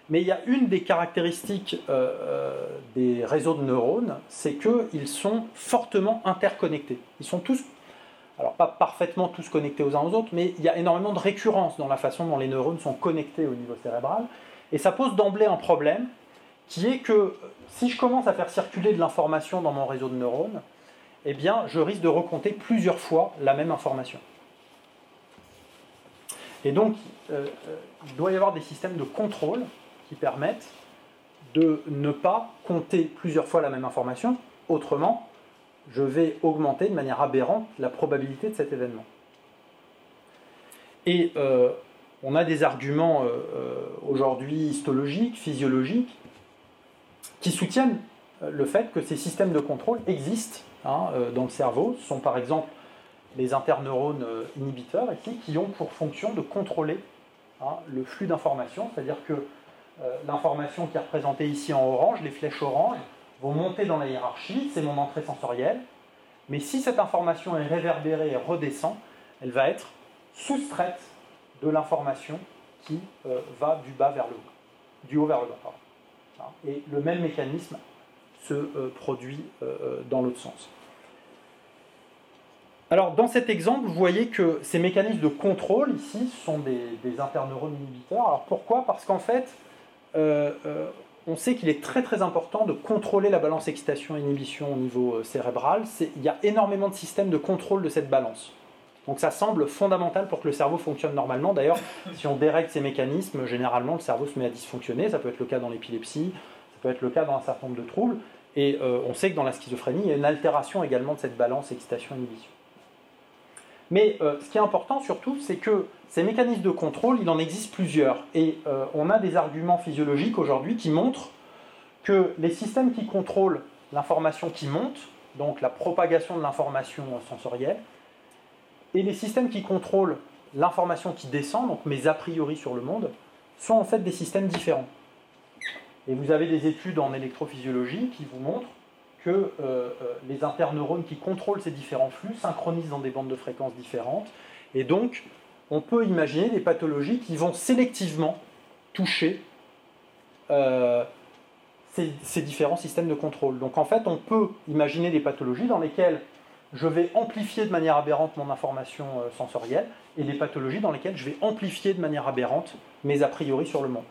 mais il y a une des caractéristiques euh, des réseaux de neurones, c'est qu'ils sont fortement interconnectés. Ils sont tous, alors pas parfaitement tous connectés aux uns aux autres, mais il y a énormément de récurrence dans la façon dont les neurones sont connectés au niveau cérébral, et ça pose d'emblée un problème, qui est que si je commence à faire circuler de l'information dans mon réseau de neurones, eh je risque de recompter plusieurs fois la même information. Et donc, euh, euh, il doit y avoir des systèmes de contrôle qui permettent de ne pas compter plusieurs fois la même information. Autrement, je vais augmenter de manière aberrante la probabilité de cet événement. Et euh, on a des arguments aujourd'hui histologiques, physiologiques, qui soutiennent euh, le fait que ces systèmes de contrôle existent hein, euh, dans le cerveau. Ce sont par exemple les interneurones euh, inhibiteurs ici qui ont pour fonction de contrôler hein, le flux d'informations, c'est-à-dire que l'information qui est représentée ici en orange, les flèches oranges, vont monter dans la hiérarchie, c'est mon entrée sensorielle, mais si cette information est réverbérée et redescend, elle va être soustraite de l'information qui va du bas vers le haut, du haut vers le bas. Et le même mécanisme se euh, produit euh, dans l'autre sens. Alors dans cet exemple, vous voyez que ces mécanismes de contrôle ici sont des, interneurones inhibiteurs. Alors pourquoi? Parce qu'en fait, on sait qu'il est très très important de contrôler la balance excitation-inhibition au niveau cérébral. Il y a énormément de systèmes de contrôle de cette balance. Donc ça semble fondamental pour que le cerveau fonctionne normalement. D'ailleurs, si on dérègle ces mécanismes, généralement le cerveau se met à dysfonctionner. Ça peut être le cas dans l'épilepsie, ça peut être le cas dans un certain nombre de troubles. Et euh, on sait que dans la schizophrénie, il y a une altération également de cette balance excitation-inhibition. Mais euh, ce qui est important surtout, c'est que ces mécanismes de contrôle, il en existe plusieurs. Et euh, on a des arguments physiologiques aujourd'hui qui montrent que les systèmes qui contrôlent l'information qui monte, donc la propagation de l'information sensorielle, et les systèmes qui contrôlent l'information qui descend, donc mes a priori sur le monde, sont en fait des systèmes différents. Et vous avez des études en électrophysiologie qui vous montrent que euh, euh, les interneurones qui contrôlent ces différents flux synchronisent dans des bandes de fréquences différentes. Et donc, on peut imaginer des pathologies qui vont sélectivement toucher euh, ces, ces, différents systèmes de contrôle. Donc en fait, on peut imaginer des pathologies dans lesquelles je vais amplifier de manière aberrante mon information euh, sensorielle et des pathologies dans lesquelles je vais amplifier de manière aberrante mes a priori sur le monde.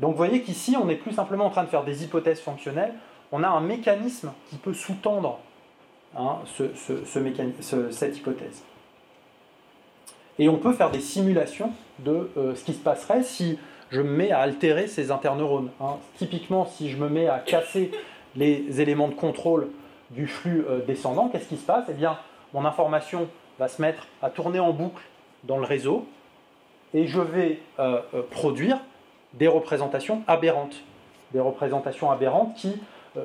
Donc vous voyez qu'ici, on n'est plus simplement en train de faire des hypothèses fonctionnelles, on a un mécanisme qui peut sous-tendre hein, cette hypothèse. Et on peut faire des simulations de euh, ce qui se passerait si je me mets à altérer ces interneurones. Hein. Typiquement, si je me mets à casser les éléments de contrôle du flux euh, descendant, qu'est-ce qui se passe? Eh bien, mon information va se mettre à tourner en boucle dans le réseau et je vais euh, euh, produire des représentations aberrantes. Des représentations aberrantes qui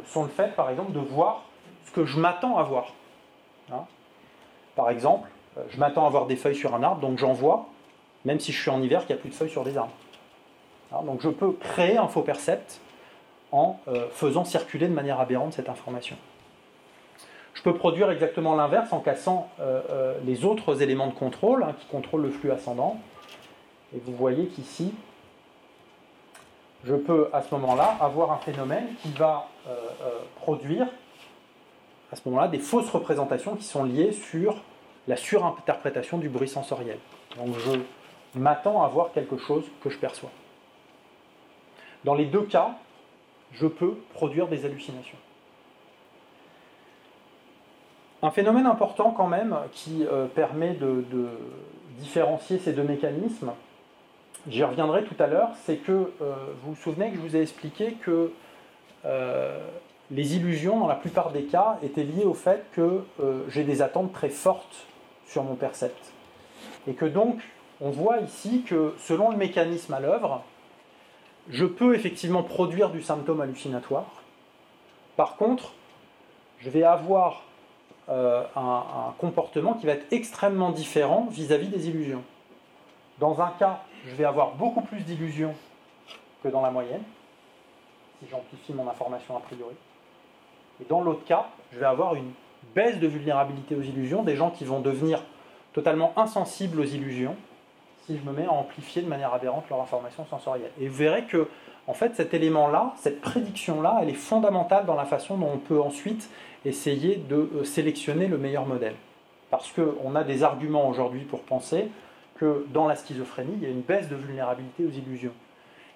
sont le fait, par exemple, de voir ce que je m'attends à voir. Hein? par exemple, je m'attends à voir des feuilles sur un arbre, donc j'en vois, même si je suis en hiver, qu'il n'y a plus de feuilles sur des arbres. Hein, donc je peux créer un faux percept en faisant circuler de manière aberrante cette information. Je peux produire exactement l'inverse en cassant euh, euh, les autres éléments de contrôle hein, qui contrôlent le flux ascendant. Et vous voyez qu'ici, je peux à ce moment-là avoir un phénomène qui va euh, produire à ce moment-là des fausses représentations qui sont liées sur la surinterprétation du bruit sensoriel. Donc je m'attends à voir quelque chose que je perçois. Dans les deux cas, je peux produire des hallucinations. Un phénomène important quand même qui euh, permet de, différencier ces deux mécanismes, j'y reviendrai tout à l'heure, c'est que euh, vous vous souvenez que je vous ai expliqué que euh, les illusions, dans la plupart des cas, étaient liées au fait que j'ai des attentes très fortes sur mon percept. Et que donc, on voit ici que selon le mécanisme à l'œuvre, je peux effectivement produire du symptôme hallucinatoire. Par contre, je vais avoir euh, un, comportement qui va être extrêmement différent vis-à-vis des illusions. Dans un cas, je vais avoir beaucoup plus d'illusions que dans la moyenne, si j'amplifie mon information a priori. Et dans l'autre cas, je vais avoir une baisse de vulnérabilité aux illusions, des gens qui vont devenir totalement insensibles aux illusions si je me mets à amplifier de manière aberrante leur information sensorielle. Et vous verrez que, en fait, cet élément-là, cette prédiction-là, elle est fondamentale dans la façon dont on peut ensuite essayer de euh, sélectionner le meilleur modèle. Parce qu'on a des arguments aujourd'hui pour penser que dans la schizophrénie, il y a une baisse de vulnérabilité aux illusions.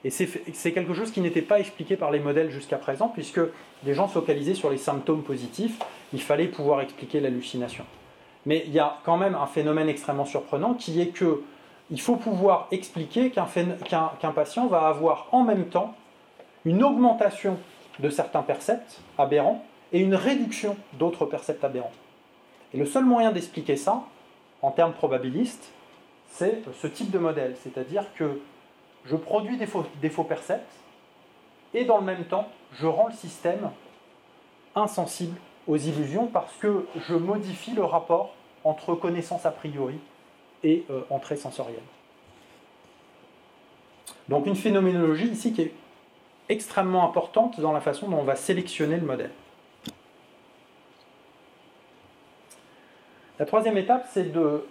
Et c'est quelque chose qui n'était pas expliqué par les modèles jusqu'à présent, puisque les gens focalisaient sur les symptômes positifs, il fallait pouvoir expliquer l'hallucination. Mais il y a quand même un phénomène extrêmement surprenant qui est que il faut pouvoir expliquer qu'un patient va avoir en même temps une augmentation de certains percepts aberrants et une réduction d'autres percepts aberrants. Et le seul moyen d'expliquer ça, en termes probabilistes, c'est ce type de modèle, c'est-à-dire que je produis des faux, des faux percepts, et dans le même temps, je rends le système insensible aux illusions parce que je modifie le rapport entre connaissance a priori et euh, entrée sensorielle. Donc une phénoménologie ici qui est extrêmement importante dans la façon dont on va sélectionner le modèle. La troisième étape, c'est de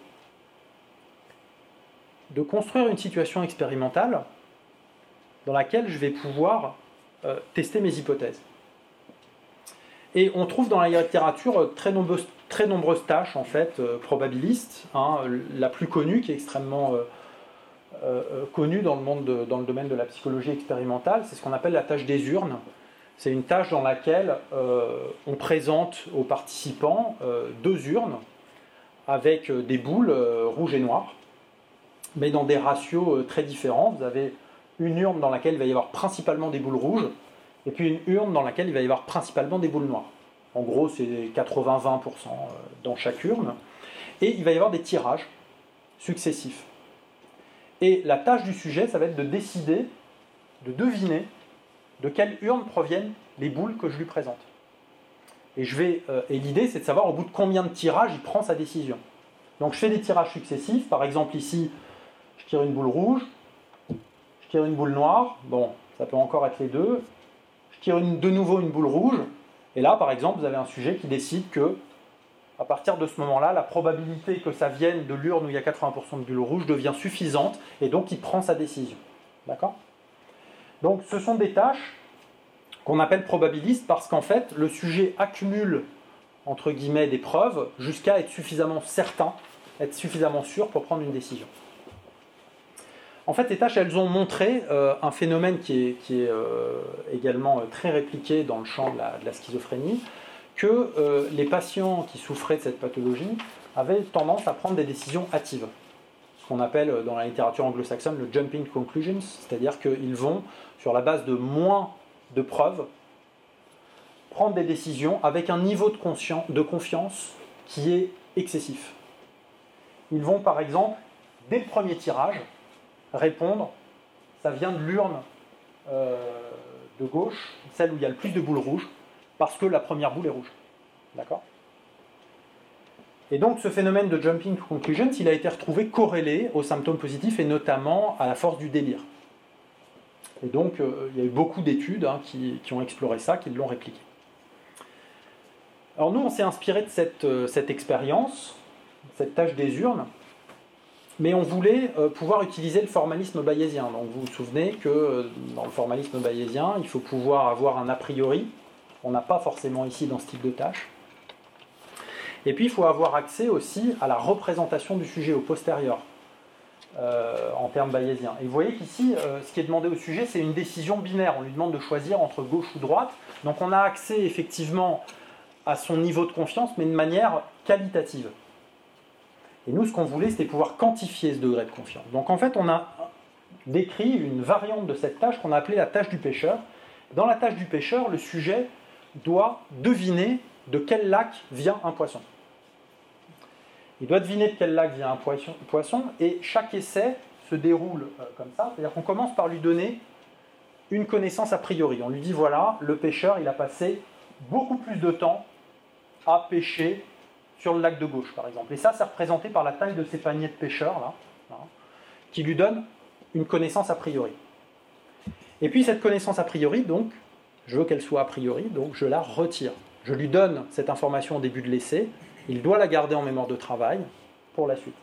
construire une situation expérimentale dans laquelle je vais pouvoir euh, tester mes hypothèses. Et on trouve dans la littérature très nombreuses, très nombreuses tâches en fait euh, probabilistes. Hein. la plus connue, qui est extrêmement euh, connue dans le, monde dans le domaine de la psychologie expérimentale, c'est ce qu'on appelle la tâche des urnes. C'est une tâche dans laquelle on présente aux participants deux urnes avec des boules rouges et noires, mais dans des ratios très différents. Vous avez une urne dans laquelle il va y avoir principalement des boules rouges, et puis une urne dans laquelle il va y avoir principalement des boules noires. En gros, c'est 80-20% euh, dans chaque urne. Et il va y avoir des tirages successifs. Et la tâche du sujet, ça va être de décider, de deviner de quelle urne proviennent les boules que je lui présente. Et, je euh, et l'idée, c'est de savoir au bout de combien de tirages il prend sa décision. Donc je fais des tirages successifs. Par exemple, ici, je tire une boule rouge, tire une boule noire, bon, ça peut encore être les deux. Je tire de nouveau une boule rouge, et là, par exemple, vous avez un sujet qui décide que, à partir de ce moment-là, la probabilité que ça vienne de l'urne où il y a 80% de bulles rouges devient suffisante, et donc il prend sa décision. D'accord? Donc ce sont des tâches qu'on appelle probabilistes parce qu'en fait, le sujet accumule, entre guillemets, des preuves jusqu'à être suffisamment certain, être suffisamment sûr pour prendre une décision. En fait, ces tâches, elles ont montré euh, un phénomène qui est, euh, également euh, très répliqué dans le champ de la, schizophrénie, que les patients qui souffraient de cette pathologie avaient tendance à prendre des décisions hâtives. Ce qu'on appelle dans la littérature anglo-saxonne le jumping conclusions, c'est-à-dire qu'ils vont, sur la base de moins de preuves, prendre des décisions avec un niveau de confiance qui est excessif. Ils vont par exemple, dès le premier tirage, répondre, ça vient de l'urne euh, de gauche, celle où il y a le plus de boules rouges, parce que la première boule est rouge. D'accord? Et donc ce phénomène de jumping to conclusions, il a été retrouvé corrélé aux symptômes positifs et notamment à la force du délire. Et donc euh, il y a eu beaucoup d'études hein, qui, ont exploré ça, qui l'ont répliqué. Alors nous, on s'est inspiré de cette, euh, cette expérience, cette tâche des urnes, mais on voulait euh, pouvoir utiliser le formalisme bayésien. Donc vous vous souvenez que euh, dans le formalisme bayésien, il faut pouvoir avoir un a priori. On n'a pas forcément ici dans ce type de tâche. Et puis il faut avoir accès aussi à la représentation du sujet au postérieur, euh, en termes bayésiens. Et vous voyez qu'ici, ce qui est demandé au sujet, c'est une décision binaire. On lui demande de choisir entre gauche ou droite. Donc on a accès effectivement à son niveau de confiance, mais de manière qualitative. Et nous, ce qu'on voulait, c'était pouvoir quantifier ce degré de confiance. Donc en fait, on a décrit une variante de cette tâche qu'on a appelée la tâche du pêcheur. Dans la tâche du pêcheur, le sujet doit deviner de quel lac vient un poisson. Il doit deviner de quel lac vient un poisson, et chaque essai se déroule euh, comme ça. C'est-à-dire qu'on commence par lui donner une connaissance a priori. On lui dit voilà, le pêcheur, il a passé beaucoup plus de temps à pêcher sur le lac de gauche, par exemple. Et ça, c'est représenté par la taille de ces paniers de pêcheurs, là, hein, qui lui donne une connaissance a priori. Et puis cette connaissance a priori, donc, je veux qu'elle soit a priori, donc je la retire. Je lui donne cette information au début de l'essai, il doit la garder en mémoire de travail pour la suite.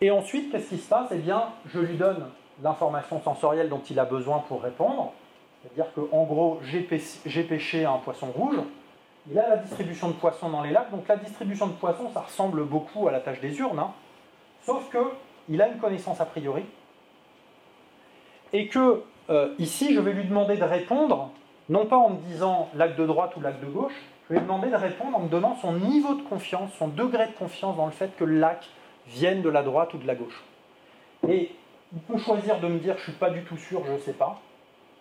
Et ensuite, qu'est-ce qui se passe? Eh bien, je lui donne l'information sensorielle dont il a besoin pour répondre. C'est-à-dire qu'en gros, j'ai pêché un poisson rouge, il a la distribution de poissons dans les lacs. Donc la distribution de poissons, ça ressemble beaucoup à la tâche des urnes, hein. sauf qu'il a une connaissance a priori. Et que euh, ici, je vais lui demander de répondre, non pas en me disant lac de droite ou lac de gauche, je vais lui demander de répondre en me donnant son niveau de confiance, son degré de confiance dans le fait que le lac vienne de la droite ou de la gauche. Et il peut choisir de me dire je ne suis pas du tout sûr, je ne sais pas.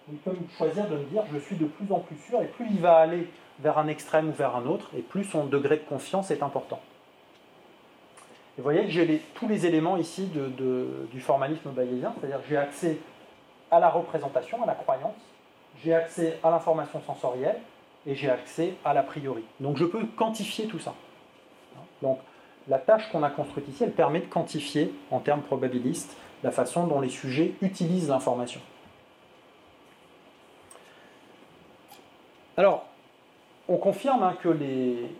Il peut choisir de me dire je suis de plus en plus sûr, et plus il va aller vers un extrême ou vers un autre, et plus son degré de confiance est important. vous voyez que j'ai tous les éléments ici du formalisme bayésien, c'est-à-dire j'ai accès à la représentation, à la croyance, j'ai accès à l'information sensorielle, et j'ai accès à l'a priori. Donc je peux quantifier tout ça. Donc la tâche qu'on a construite ici, elle permet de quantifier en termes probabilistes la façon dont les sujets utilisent l'information. Alors, on confirme hein, que les,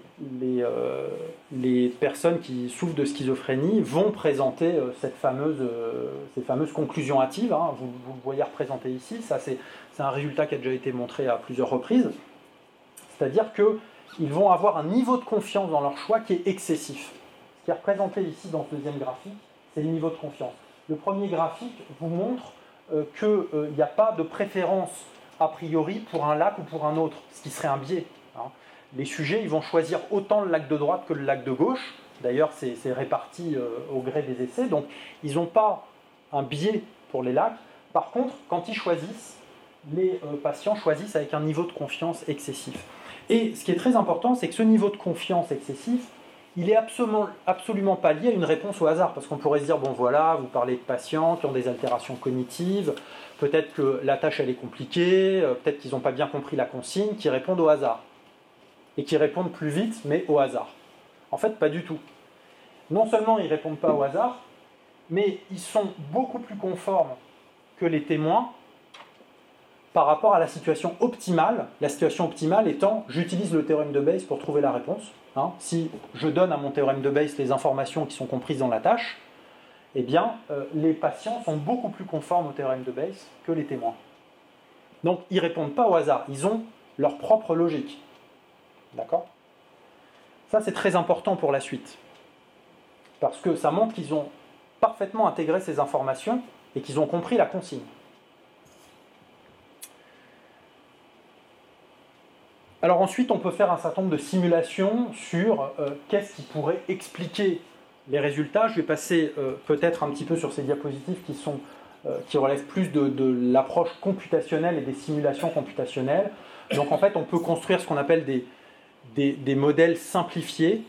euh, les, personnes qui souffrent de schizophrénie vont présenter euh, cette fameuse, euh, ces fameuses conclusions hâtives. Hein. vous, vous, le voyez représenté ici. Ça, c'est, un résultat qui a déjà été montré à plusieurs reprises. C'est-à-dire qu'ils vont avoir un niveau de confiance dans leur choix qui est excessif. Ce qui est représenté ici dans ce deuxième graphique, c'est le niveau de confiance. Le premier graphique vous montre qu'il n'y a pas de préférence a priori pour un lac ou pour un autre, ce qui serait un biais. Hein. Les sujets, ils vont choisir autant le lac de droite que le lac de gauche. D'ailleurs, c'est réparti euh, au gré des essais. Donc, ils n'ont pas un biais pour les lacs. Par contre, quand ils choisissent, les euh, patients choisissent avec un niveau de confiance excessif. Et ce qui est très important, c'est que ce niveau de confiance excessif, il est absolument, absolument pas lié à une réponse au hasard. Parce qu'on pourrait se dire, bon voilà, vous parlez de patients qui ont des altérations cognitives, peut-être que la tâche elle est compliquée, euh, peut-être qu'ils n'ont pas bien compris la consigne, qui répondent au hasard. Et qui répondent plus vite, mais au hasard. En fait, pas du tout. Non seulement ils ne répondent pas au hasard, mais ils sont beaucoup plus conformes que les témoins par rapport à la situation optimale. La situation optimale étant, j'utilise le théorème de Bayes pour trouver la réponse. Hein. si je donne à mon théorème de Bayes les informations qui sont comprises dans la tâche, eh bien, euh, les patients sont beaucoup plus conformes au théorème de Bayes que les témoins. Donc, ils répondent pas au hasard, ils ont leur propre logique. D'accord? Ça, c'est très important pour la suite. Parce que ça montre qu'ils ont parfaitement intégré ces informations et qu'ils ont compris la consigne. Alors ensuite, on peut faire un certain nombre de simulations sur euh, qu'est-ce qui pourrait expliquer les résultats. Je vais passer euh, peut-être un petit peu sur ces diapositives qui, sont, euh, qui relèvent plus de, l'approche computationnelle et des simulations computationnelles. Donc en fait, on peut construire ce qu'on appelle des, modèles simplifiés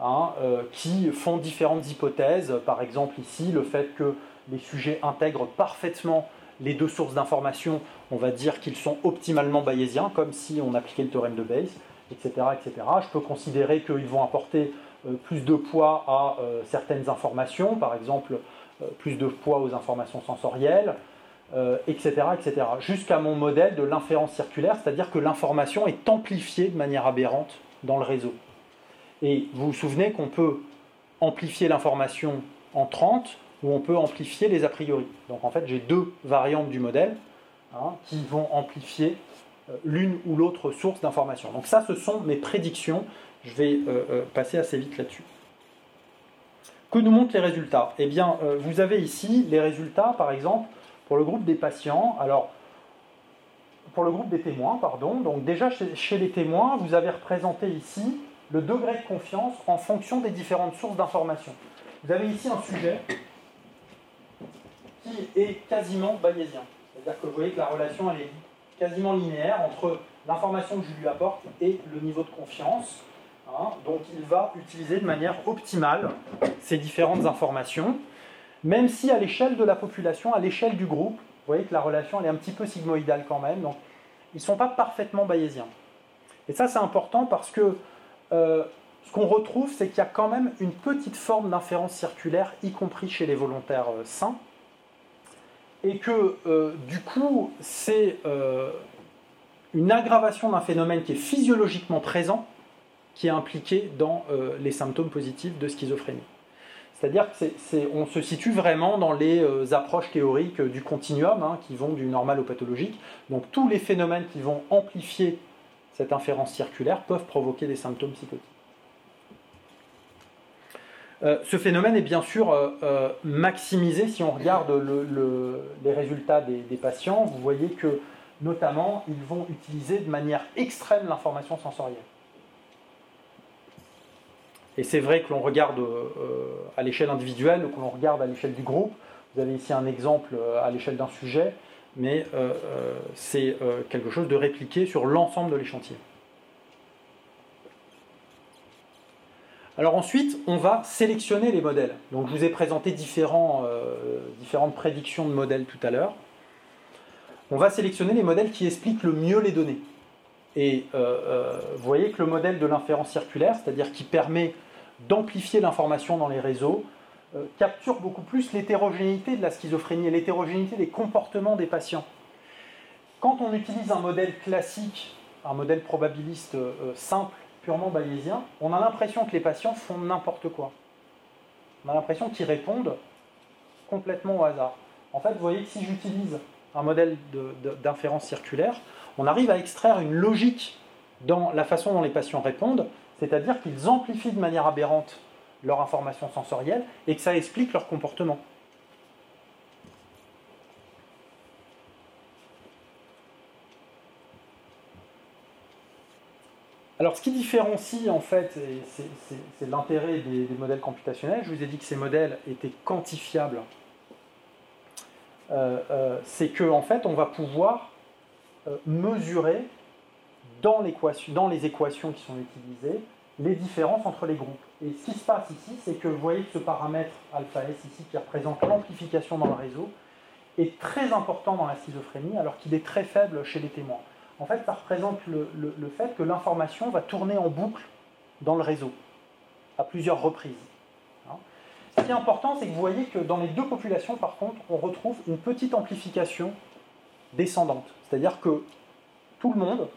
hein, qui font différentes hypothèses. Par exemple ici, le fait que les sujets intègrent parfaitement les deux sources d'information, on va dire qu'ils sont optimalement bayésiens, comme si on appliquait le théorème de Bayes, etc. etc. Je peux considérer qu'ils vont apporter euh, plus de poids à euh, certaines informations, par exemple euh, plus de poids aux informations sensorielles, etc. etc. Jusqu'à mon modèle de l'inférence circulaire, c'est-à-dire que l'information est amplifiée de manière aberrante dans le réseau. Et vous vous souvenez qu'on peut amplifier l'information en 30 ou on peut amplifier les a priori. Donc en fait, j'ai deux variantes du modèle hein, qui vont amplifier l'une ou l'autre source d'information. Donc ça, ce sont mes prédictions je vais euh, euh, passer assez vite là-dessus. Que nous montrent les résultats? Eh bien, euh, vous avez ici les résultats, par exemple, pour le groupe des patients. Alors, pour le groupe des témoins, pardon. Donc déjà, chez, les témoins, vous avez représenté ici le degré de confiance en fonction des différentes sources d'information. Vous avez ici un sujet qui est quasiment bayésien. C'est-à-dire que vous voyez que la relation elle est quasiment linéaire entre l'information que je lui apporte et le niveau de confiance. Hein, donc il va utiliser de manière optimale ces différentes informations, même si à l'échelle de la population, à l'échelle du groupe, vous voyez que la relation elle est un petit peu sigmoïdale quand même, donc ils ne sont pas parfaitement bayésiens. Et ça c'est important parce que euh, ce qu'on retrouve, c'est qu'il y a quand même une petite forme d'inférence circulaire, y compris chez les volontaires euh, sains, et que euh, du coup c'est une aggravation d'un phénomène qui est physiologiquement présent, qui est impliqué dans euh, les symptômes positifs de schizophrénie. C'est-à-dire qu'on se situe vraiment dans les euh, approches théoriques du continuum, hein, qui vont du normal au pathologique. Donc tous les phénomènes qui vont amplifier cette inférence circulaire peuvent provoquer des symptômes psychotiques. Euh, ce phénomène est bien sûr maximisé si on regarde les résultats des, patients. Vous voyez que notamment, ils vont utiliser de manière extrême l'information sensorielle. Et c'est vrai que l'on regarde euh, à l'échelle individuelle ou que l'on regarde à l'échelle du groupe. Vous avez ici un exemple euh, à l'échelle d'un sujet, mais euh, c'est quelque chose de répliqué sur l'ensemble de l'échantillon. Alors ensuite, on va sélectionner les modèles. Donc je vous ai présenté différentes prédictions de modèles tout à l'heure. On va sélectionner les modèles qui expliquent le mieux les données. Et vous voyez que le modèle de l'inférence circulaire, c'est-à-dire qui permet d'amplifier l'information dans les réseaux, euh, capture beaucoup plus l'hétérogénéité de la schizophrénie et l'hétérogénéité des comportements des patients. Quand on utilise un modèle classique un modèle probabiliste simple, purement bayésien, on a l'impression que les patients font n'importe quoi. On a l'impression qu'ils répondent complètement au hasard. En fait, vous voyez que si j'utilise un modèle d'inférence circulaire, on arrive à extraire une logique dans la façon dont les patients répondent, c'est-à-dire qu'ils amplifient de manière aberrante leur information sensorielle et que ça explique leur comportement. Alors, ce qui différencie, en fait, c'est l'intérêt des, modèles computationnels, je vous ai dit que ces modèles étaient quantifiables, euh, euh, c'est qu'en en fait, on va pouvoir euh, mesurer dans, dans les équations qui sont utilisées les différences entre les groupes. Et ce qui se passe ici, c'est que vous voyez que ce paramètre alpha S ici, qui représente l'amplification dans le réseau, est très important dans la schizophrénie, alors qu'il est très faible chez les témoins. En fait, ça représente le, fait que l'information va tourner en boucle dans le réseau, à plusieurs reprises. Hein. Ce qui est important, c'est que vous voyez que dans les deux populations, par contre, on retrouve une petite amplification descendante. C'est-à-dire que tout le monde,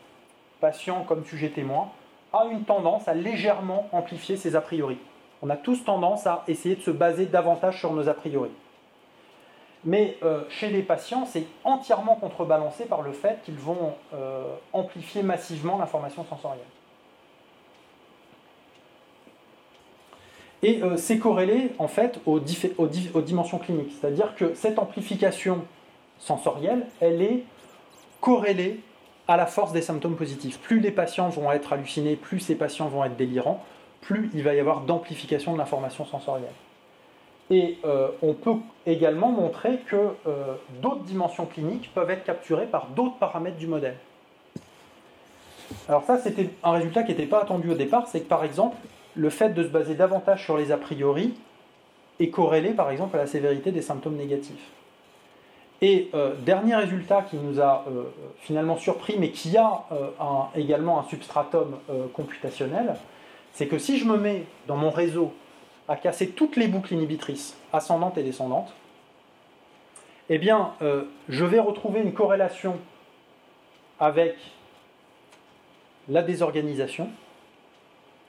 patient comme sujet témoin, a une tendance à légèrement amplifier ses a priori. On a tous tendance à essayer de se baser davantage sur nos a priori. Mais euh, chez les patients, c'est entièrement contrebalancé par le fait qu'ils vont euh, amplifier massivement l'information sensorielle. Et euh, c'est corrélé en fait aux, aux dimensions cliniques, c'est-à-dire que cette amplification sensorielle, elle est corrélée à la force des symptômes positifs. Plus les patients vont être hallucinés, plus ces patients vont être délirants, plus il va y avoir d'amplification de l'information sensorielle. Et euh, on peut également montrer que euh, d'autres dimensions cliniques peuvent être capturées par d'autres paramètres du modèle. Alors ça, c'était un résultat qui n'était pas attendu au départ, c'est que par exemple, le fait de se baser davantage sur les a priori est corrélé par exemple à la sévérité des symptômes négatifs. Et euh, dernier résultat qui nous a finalement surpris, mais qui a également un substratum computationnel, c'est que si je me mets dans mon réseau à casser toutes les boucles inhibitrices, ascendantes et descendantes, eh bien, euh, je vais retrouver une corrélation avec la désorganisation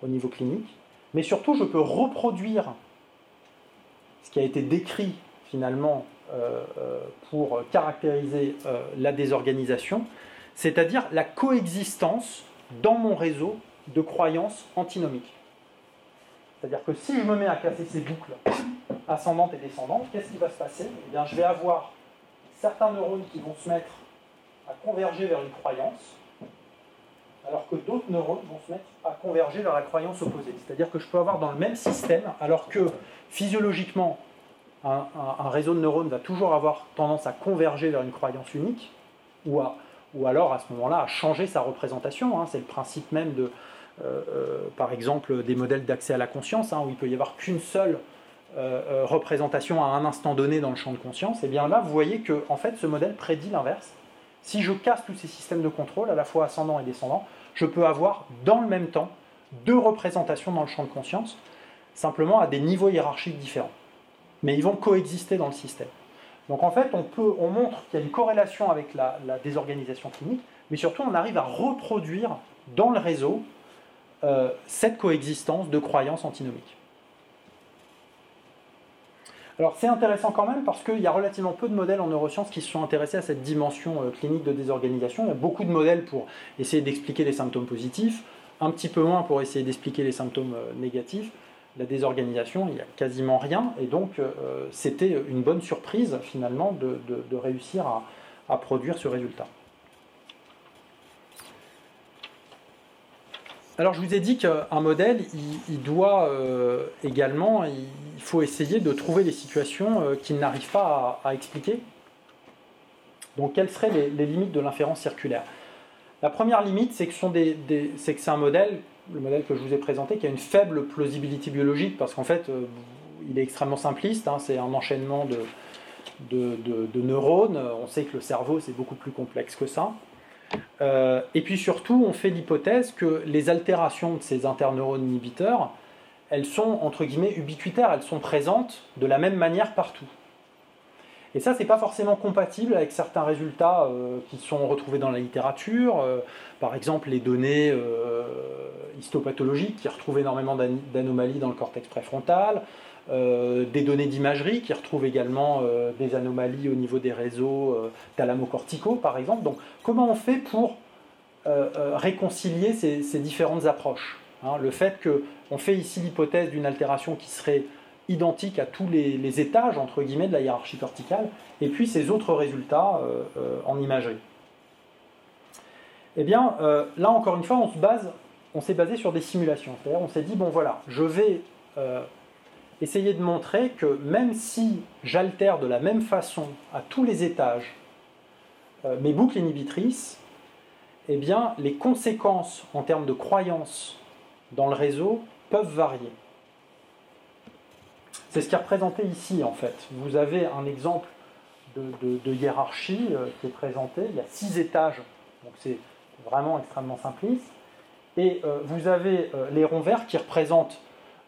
au niveau clinique, mais surtout, je peux reproduire ce qui a été décrit finalement euh, euh, pour caractériser la désorganisation, c'est-à-dire la coexistence dans mon réseau de croyances antinomiques. C'est-à-dire que si je me mets à casser ces boucles ascendantes et descendantes, qu'est-ce qui va se passer? Eh bien, je vais avoir certains neurones qui vont se mettre à converger vers une croyance, alors que d'autres neurones vont se mettre à converger vers la croyance opposée. C'est-à-dire que je peux avoir dans le même système, alors que physiologiquement, un, réseau de neurones va toujours avoir tendance à converger vers une croyance unique, ou, ou alors à ce moment-là à changer sa représentation. Hein. C'est le principe même de, par exemple des modèles d'accès à la conscience, hein, où il peut y avoir qu'une seule euh, représentation à un instant donné dans le champ de conscience, et eh bien là, vous voyez que en fait, ce modèle prédit l'inverse. Si je casse tous ces systèmes de contrôle, à la fois ascendant et descendant, je peux avoir dans le même temps deux représentations dans le champ de conscience, simplement à des niveaux hiérarchiques différents. Mais ils vont coexister dans le système. Donc en fait, on montre qu'il y a une corrélation avec la désorganisation clinique, mais surtout on arrive à reproduire dans le réseau euh, cette coexistence de croyances antinomiques. Alors c'est intéressant quand même parce qu'il y a relativement peu de modèles en neurosciences qui se sont intéressés à cette dimension euh, clinique de désorganisation. Il y a beaucoup de modèles pour essayer d'expliquer les symptômes positifs, un petit peu moins pour essayer d'expliquer les symptômes euh, négatifs. La désorganisation, il n'y a quasiment rien, et donc c'était une bonne surprise finalement de, réussir à produire ce résultat. Alors je vous ai dit qu'un modèle, il, doit euh, également, il faut essayer de trouver les situations euh, qu'il n'arrive pas à, expliquer. Donc quelles seraient les, limites de l'inférence circulaire? La première limite, c'est que, c'est un modèle, le modèle que je vous ai présenté, qui a une faible plausibilité biologique, parce qu'en fait, euh, il est extrêmement simpliste, hein, c'est un enchaînement de neurones, on sait que le cerveau, c'est beaucoup plus complexe que ça. Euh, et puis surtout, on fait l'hypothèse que les altérations de ces interneurones inhibiteurs, elles sont entre guillemets ubiquitaires, elles sont présentes de la même manière partout. Et ça, c'est pas forcément compatible avec certains résultats euh, qui sont retrouvés dans la littérature. Euh, par exemple, les données histopathologiques qui retrouvent énormément d'anomalies dans le cortex préfrontal, des données d'imagerie qui retrouvent également des anomalies au niveau des réseaux thalamo-corticaux, par exemple. Donc, comment on fait pour réconcilier ces, différentes approches hein? Le fait qu'on fait ici l'hypothèse d'une altération qui serait identique à tous les, étages, entre guillemets, de la hiérarchie corticale, et puis ces autres résultats euh, euh, en imagerie. Eh bien, euh, là, encore une fois, on se base, on s'est basé sur des simulations. C'est-à-dire, on s'est dit, bon voilà, je vais essayer de montrer que même si j'altère de la même façon à tous les étages mes boucles inhibitrices, eh bien, les conséquences en termes de croyances dans le réseau peuvent varier. C'est ce qui est représenté ici, en fait. Vous avez un exemple de, hiérarchie euh, qui est présenté. Il y a six étages, donc c'est vraiment extrêmement simpliste. Et euh, vous avez euh, les ronds verts qui représentent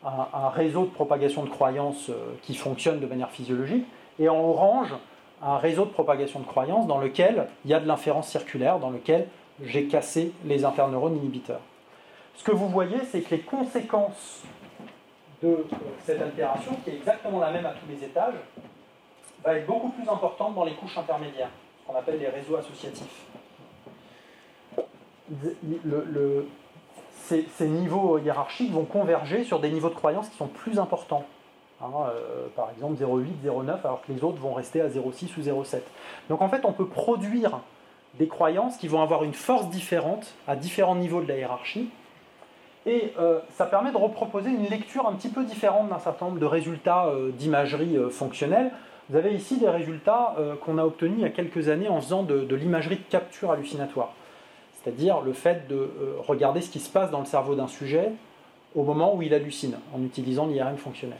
un, réseau de propagation de croyances qui fonctionne de manière physiologique. Et en orange, un réseau de propagation de croyances dans lequel il y a de l'inférence circulaire, dans lequel j'ai cassé les interneurones inhibiteurs. Ce que vous voyez, c'est que les conséquences de euh, cette altération, qui est exactement la même à tous les étages, va être beaucoup plus importante dans les couches intermédiaires, qu'on appelle les réseaux associatifs. Ces, niveaux hiérarchiques vont converger sur des niveaux de croyance qui sont plus importants. Hein, euh, par exemple 0,8, 0,9, alors que les autres vont rester à 0,6 ou 0,7. Donc en fait, on peut produire des croyances qui vont avoir une force différente à différents niveaux de la hiérarchie, et euh, ça permet de reproposer une lecture un petit peu différente d'un certain nombre de résultats euh, d'imagerie fonctionnelle. Vous avez ici des résultats qu'on a obtenus il y a quelques années en faisant de l'imagerie de capture hallucinatoire. C'est-à-dire le fait de regarder ce qui se passe dans le cerveau d'un sujet au moment où il hallucine, en utilisant l'IRM fonctionnel.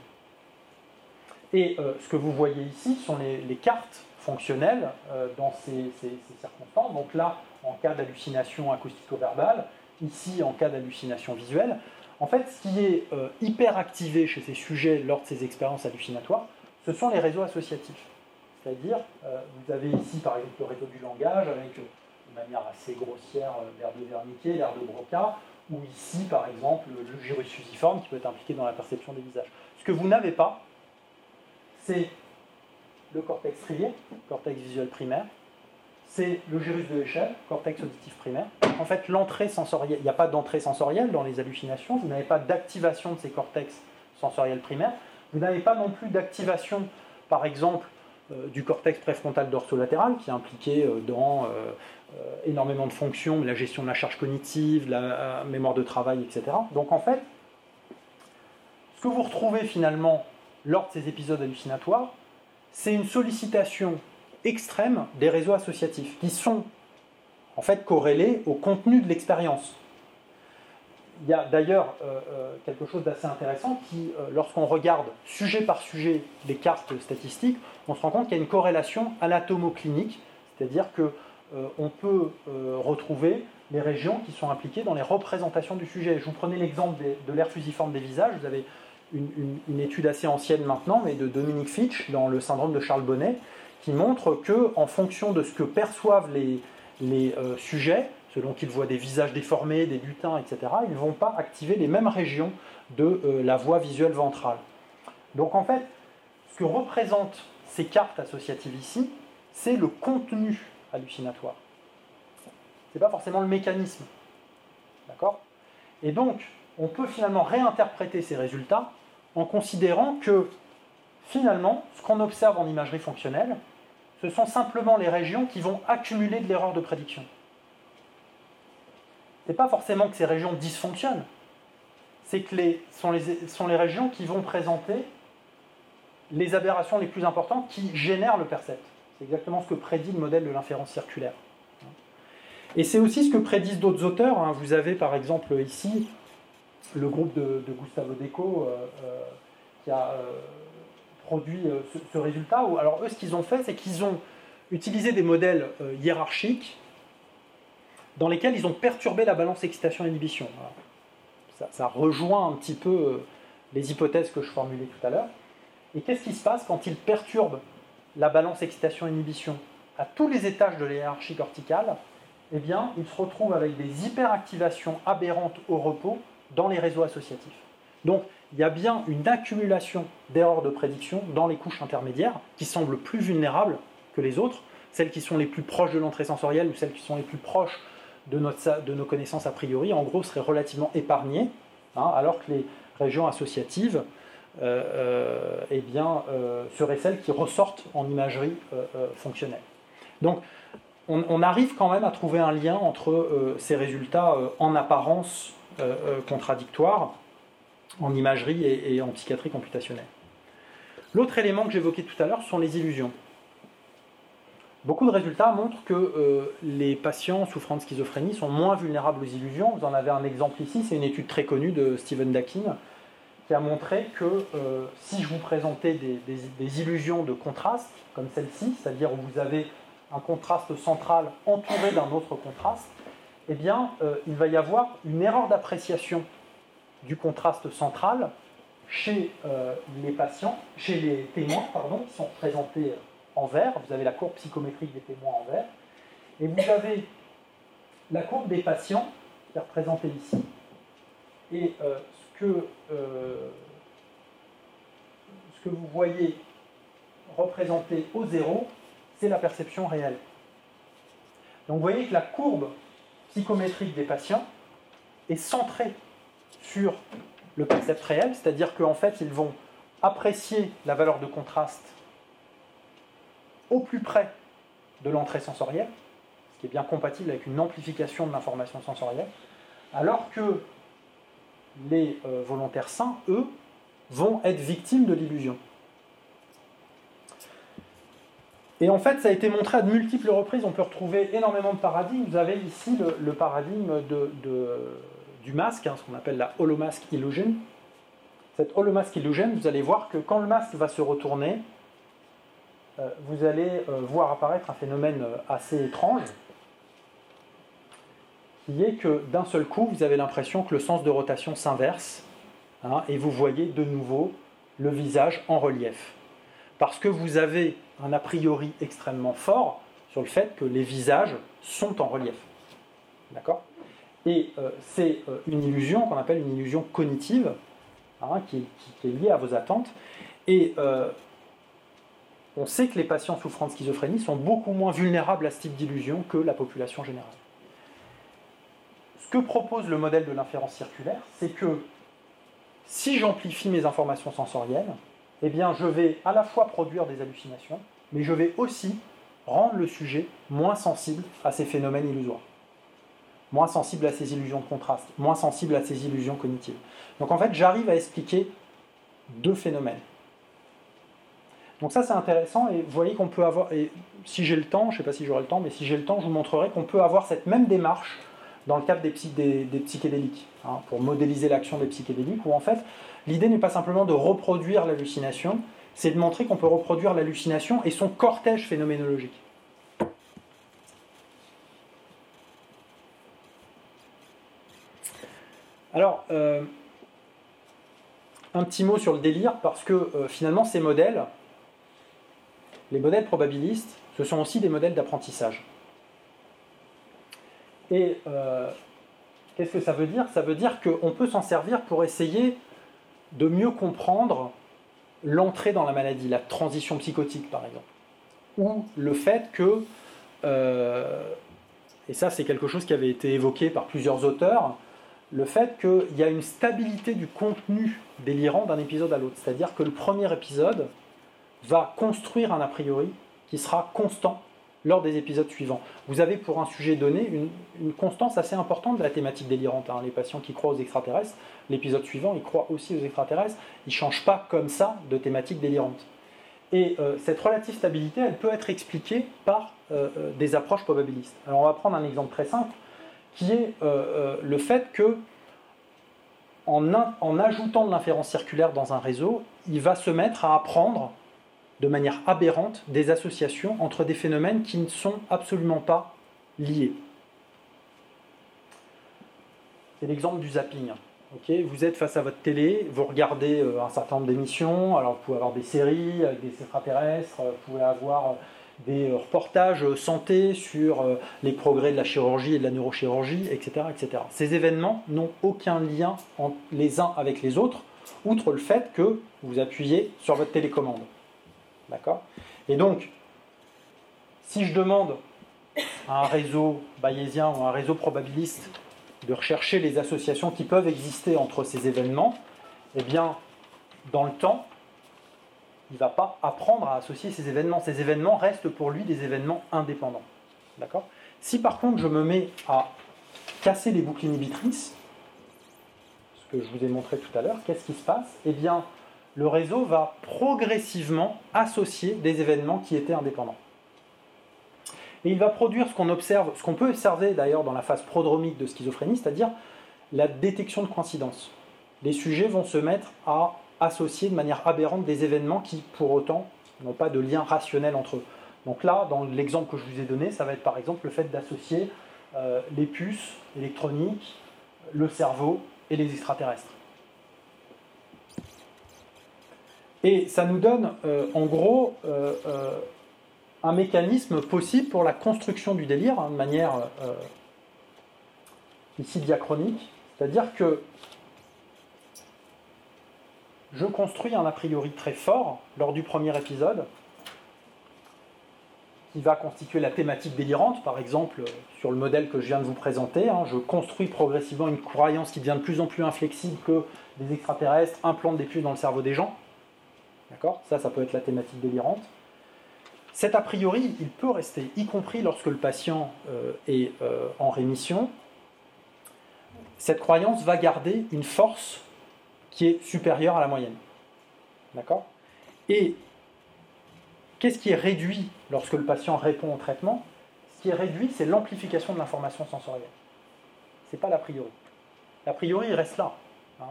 Et ce que vous voyez ici sont les, cartes fonctionnelles dans ces, ces, circonstances. Donc là, en cas d'hallucination acoustico-verbale, ici en cas d'hallucination visuelle. En fait, ce qui est euh, hyper activé chez ces sujets lors de ces expériences hallucinatoires, ce sont les réseaux associatifs. C'est-à-dire, euh, vous avez ici par exemple le réseau du langage avec euh, manière assez grossière l'air de Wernicke, l'air de Broca, ou ici par exemple le gyrus fusiforme qui peut être impliqué dans la perception des visages. Ce que vous n'avez pas, c'est le cortex strié, cortex visuel primaire, c'est le gyrus de l'échelle, cortex auditif primaire. En fait, l'entrée sensorielle, il n'y a pas d'entrée sensorielle dans les hallucinations, vous n'avez pas d'activation de ces cortex sensoriels primaires, vous n'avez pas non plus d'activation, par exemple, euh, du cortex préfrontal dorsolatéral, qui est impliqué euh, dans euh, énormément de fonctions, la gestion de la charge cognitive, la mémoire de travail, etc. Donc en fait, ce que vous retrouvez finalement lors de ces épisodes hallucinatoires, c'est une sollicitation extrême des réseaux associatifs, qui sont en fait corrélés au contenu de l'expérience. Il y a d'ailleurs euh, euh, quelque chose d'assez intéressant qui, euh, lorsqu'on regarde sujet par sujet les cartes statistiques, on se rend compte qu'il y a une corrélation anatomoclinique, c'est-à-dire que on peut retrouver les régions qui sont impliquées dans les représentations du sujet. Je vous prenais l'exemple de l'air fusiforme des visages. Vous avez une, étude assez ancienne maintenant, mais de Dominique Fitch dans le syndrome de Charles Bonnet, qui montre que, en fonction de ce que perçoivent les, euh, sujets, selon qu'ils voient des visages déformés, des butins, etc., ils ne vont pas activer les mêmes régions de euh, la voie visuelle ventrale. Donc en fait, ce que représentent ces cartes associatives ici, c'est le contenu hallucinatoire. Ce n'est pas forcément le mécanisme. D'accord? Et donc, on peut finalement réinterpréter ces résultats en considérant que finalement, ce qu'on observe en imagerie fonctionnelle, ce sont simplement les régions qui vont accumuler de l'erreur de prédiction. Ce n'est pas forcément que ces régions dysfonctionnent, c'est que les, sont, les, sont les régions qui vont présenter les aberrations les plus importantes qui génèrent le percept. C'est exactement ce que prédit le modèle de l'inférence circulaire. Et c'est aussi ce que prédisent d'autres auteurs. Hein. Vous avez par exemple ici le groupe de, Gustavo Deco euh, euh, qui a euh, produit ce, résultat. Alors eux, ce qu'ils ont fait, c'est qu'ils ont utilisé des modèles hiérarchiques dans lesquels ils ont perturbé la balance excitation-inhibition. Ça, rejoint un petit peu les hypothèses que je formulais tout à l'heure. Et qu'est-ce qui se passe quand ils perturbent la balance excitation-inhibition à tous les étages de la hiérarchie corticale, eh bien, il se retrouve avec des hyperactivations aberrantes au repos dans les réseaux associatifs. Donc, il y a bien une accumulation d'erreurs de prédiction dans les couches intermédiaires qui semblent plus vulnérables que les autres, celles qui sont les plus proches de l'entrée sensorielle ou celles qui sont les plus proches de, nos connaissances a priori, en gros, seraient relativement épargnées, hein, alors que les régions associatives eh bien, euh, seraient celles qui ressortent en imagerie fonctionnelle. Donc, on, arrive quand même à trouver un lien entre ces résultats en apparence contradictoires en imagerie et, en psychiatrie computationnelle. L'autre élément que j'évoquais tout à l'heure sont les illusions. Beaucoup de résultats montrent que euh, les patients souffrant de schizophrénie sont moins vulnérables aux illusions. Vous en avez un exemple ici, c'est une étude très connue de Stephen Dakin qui a montré que euh, si je vous présentais des, illusions de contraste, comme celle-ci, c'est-à-dire où vous avez un contraste central entouré d'un autre contraste, eh bien, euh, il va y avoir une erreur d'appréciation du contraste central chez euh, les patients, chez les témoins, pardon, qui sont représentés en vert. Vous avez la courbe psychométrique des témoins en vert. Et vous avez la courbe des patients, qui est représentée ici. Que, euh, ce que vous voyez représenté au zéro, c'est la perception réelle. Donc vous voyez que la courbe psychométrique des patients est centrée sur le concept réel, c'est-à-dire qu'en fait, ils vont apprécier la valeur de contraste au plus près de l'entrée sensorielle, ce qui est bien compatible avec une amplification de l'information sensorielle, alors que les euh, volontaires sains, eux, vont être victimes de l'illusion. Et en fait, ça a été montré à de multiples reprises. On peut retrouver énormément de paradigmes. Vous avez ici le, paradigme de, du masque, hein, ce qu'on appelle la holomask illusion. Cette holomask illusion, vous allez voir que quand le masque va se retourner, euh, vous allez euh, voir apparaître un phénomène assez étrange, qui est que d'un seul coup, vous avez l'impression que le sens de rotation s'inverse, hein, et vous voyez de nouveau le visage en relief. Parce que vous avez un a priori extrêmement fort sur le fait que les visages sont en relief. D'accord? Et euh, c'est euh, une illusion qu'on appelle une illusion cognitive, hein, qui, est liée à vos attentes. Et euh, on sait que les patients souffrant de schizophrénie sont beaucoup moins vulnérables à ce type d'illusion que la population générale. Ce que propose le modèle de l'inférence circulaire, c'est que si j'amplifie mes informations sensorielles, eh bien, je vais à la fois produire des hallucinations, mais je vais aussi rendre le sujet moins sensible à ces phénomènes illusoires moins sensible à ces illusions de contraste, moins sensible à ces illusions cognitives. Donc en fait, j'arrive à expliquer deux phénomènes. Donc ça c'est intéressant et vous voyez qu'on peut avoir, et si j'ai le temps, je ne sais pas si j'aurai le temps, mais si j'ai le temps, je vous montrerai qu'on peut avoir cette même démarche dans le cadre des, psychédéliques, hein, pour modéliser l'action des psychédéliques, où en fait l'idée n'est pas simplement de reproduire l'hallucination, c'est de montrer qu'on peut reproduire l'hallucination et son cortège phénoménologique. Alors, euh, un petit mot sur le délire, parce que euh, finalement, ces modèles, les modèles probabilistes, ce sont aussi des modèles d'apprentissage. Et euh, qu'est-ce que ça veut dire? Ça veut dire qu'on peut s'en servir pour essayer de mieux comprendre l'entrée dans la maladie, la transition psychotique par exemple. Ou le fait que, et ça c'est quelque chose qui avait été évoqué par plusieurs auteurs, le fait qu'il y a une stabilité du contenu délirant d'un épisode à l'autre. C'est-à-dire que le premier épisode va construire un a priori qui sera constant lors des épisodes suivants. Vous avez pour un sujet donné une, constance assez importante de la thématique délirante. Hein. Les patients qui croient aux extraterrestres, l'épisode suivant, ils croient aussi aux extraterrestres. Ils ne changent pas comme ça de thématique délirante. Et euh, cette relative stabilité, elle peut être expliquée par euh, euh, des approches probabilistes. Alors on va prendre un exemple très simple qui est le fait que en ajoutant de l'inférence circulaire dans un réseau, il va se mettre à apprendre de manière aberrante des associations entre des phénomènes qui ne sont absolument pas liés. C'est l'exemple du zapping. Vous êtes face à votre télé, vous regardez euh, un certain nombre d'émissions. Alors, vous pouvez avoir des séries avec des extraterrestres, vous pouvez avoir des reportages santé sur les progrès de la chirurgie et de la neurochirurgie, etc. etc. Ces événements n'ont aucun lien les uns avec les autres, outre le fait que vous appuyez sur votre télécommande. D'accord? Et donc, si je demande à un réseau bayésien ou un réseau probabiliste de rechercher les associations qui peuvent exister entre ces événements, eh bien, dans le temps, il ne va pas apprendre à associer ces événements. Ces événements restent pour lui des événements indépendants. D'accord? Si par contre je me mets à casser les boucles inhibitrices, ce que je vous ai montré tout à l'heure, qu'est-ce qui se passe? Eh bien, le réseau va progressivement associer des événements qui étaient indépendants. Et il va produire ce qu'on observe, ce qu'on peut observer d'ailleurs dans la phase prodromique de schizophrénie, c'est-à-dire la détection de coïncidence. Les sujets vont se mettre à associer de manière aberrante des événements qui, pour autant, n'ont pas de lien rationnel entre eux. Donc là, dans l'exemple que je vous ai donné, ça va être par exemple le fait d'associer euh, les puces électroniques, le cerveau et les extraterrestres. Et ça nous donne euh, en gros euh, un mécanisme possible pour la construction du délire hein, de manière euh, ici diachronique, c'est-à-dire que je construis un a priori très fort lors du premier épisode qui va constituer la thématique délirante, par exemple sur le modèle que je viens de vous présenter. Hein, je construis progressivement une croyance qui devient de plus en plus inflexible que des extraterrestres implantent des puces dans le cerveau des gens. D'accord? Ça, ça peut être la thématique délirante. Cet a priori, il peut rester, y compris lorsque le patient euh, est euh, en rémission. Cette croyance va garder une force qui est supérieure à la moyenne. D'accord? Et qu'est-ce qui est réduit lorsque le patient répond au traitement? Ce qui est réduit, c'est l'amplification de l'information sensorielle. Ce n'est pas l'a priori. L'a priori, il reste là. Hein.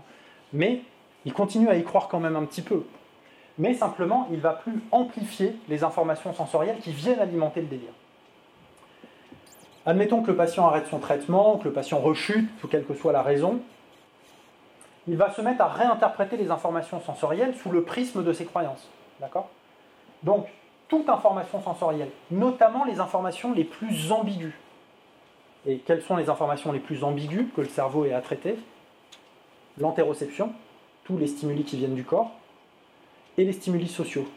Mais il continue à y croire quand même un petit peu mais simplement il va plus amplifier les informations sensorielles qui viennent alimenter le délire. Admettons que le patient arrête son traitement, que le patient rechute, quelle que soit la raison, il va se mettre à réinterpréter les informations sensorielles sous le prisme de ses croyances. D'accord? Donc, toute information sensorielle, notamment les informations les plus ambiguës. Et quelles sont les informations les plus ambiguës que le cerveau ait à traiter? L'antéroception, tous les stimuli qui viennent du corps, et les stimuli sociaux.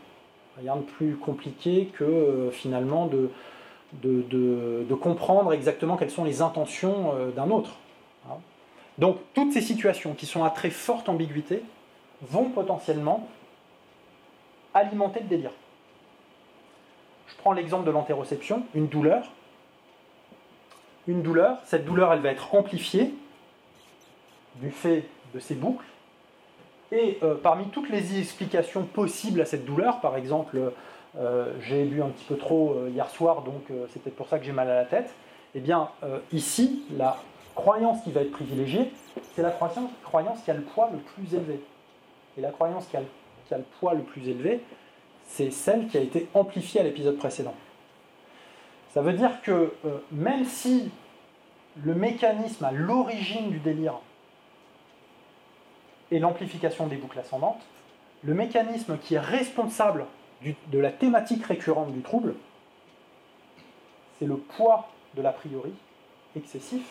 Rien de plus compliqué que euh, finalement de, comprendre exactement quelles sont les intentions euh, d'un autre. Hein. Donc toutes ces situations qui sont à très forte ambiguïté vont potentiellement alimenter le délire. Je prends l'exemple de l'antéroception, une douleur. Une douleur, cette douleur elle va être amplifiée du fait de ces boucles et euh, parmi toutes les explications possibles à cette douleur, par exemple, euh, j'ai bu un petit peu trop euh, hier soir, donc c'est peut-être pour ça que j'ai mal à la tête, eh bien, ici, la croyance qui va être privilégiée, c'est la croyance, croyance qui a le poids le plus élevé. Et la croyance qui a, qui a le poids le plus élevé, c'est celle qui a été amplifiée à l'épisode précédent. Ça veut dire que même si le mécanisme à l'origine du délire et l'amplification des boucles ascendantes, le mécanisme qui est responsable de la thématique récurrente du trouble, c'est le poids de l'a priori excessif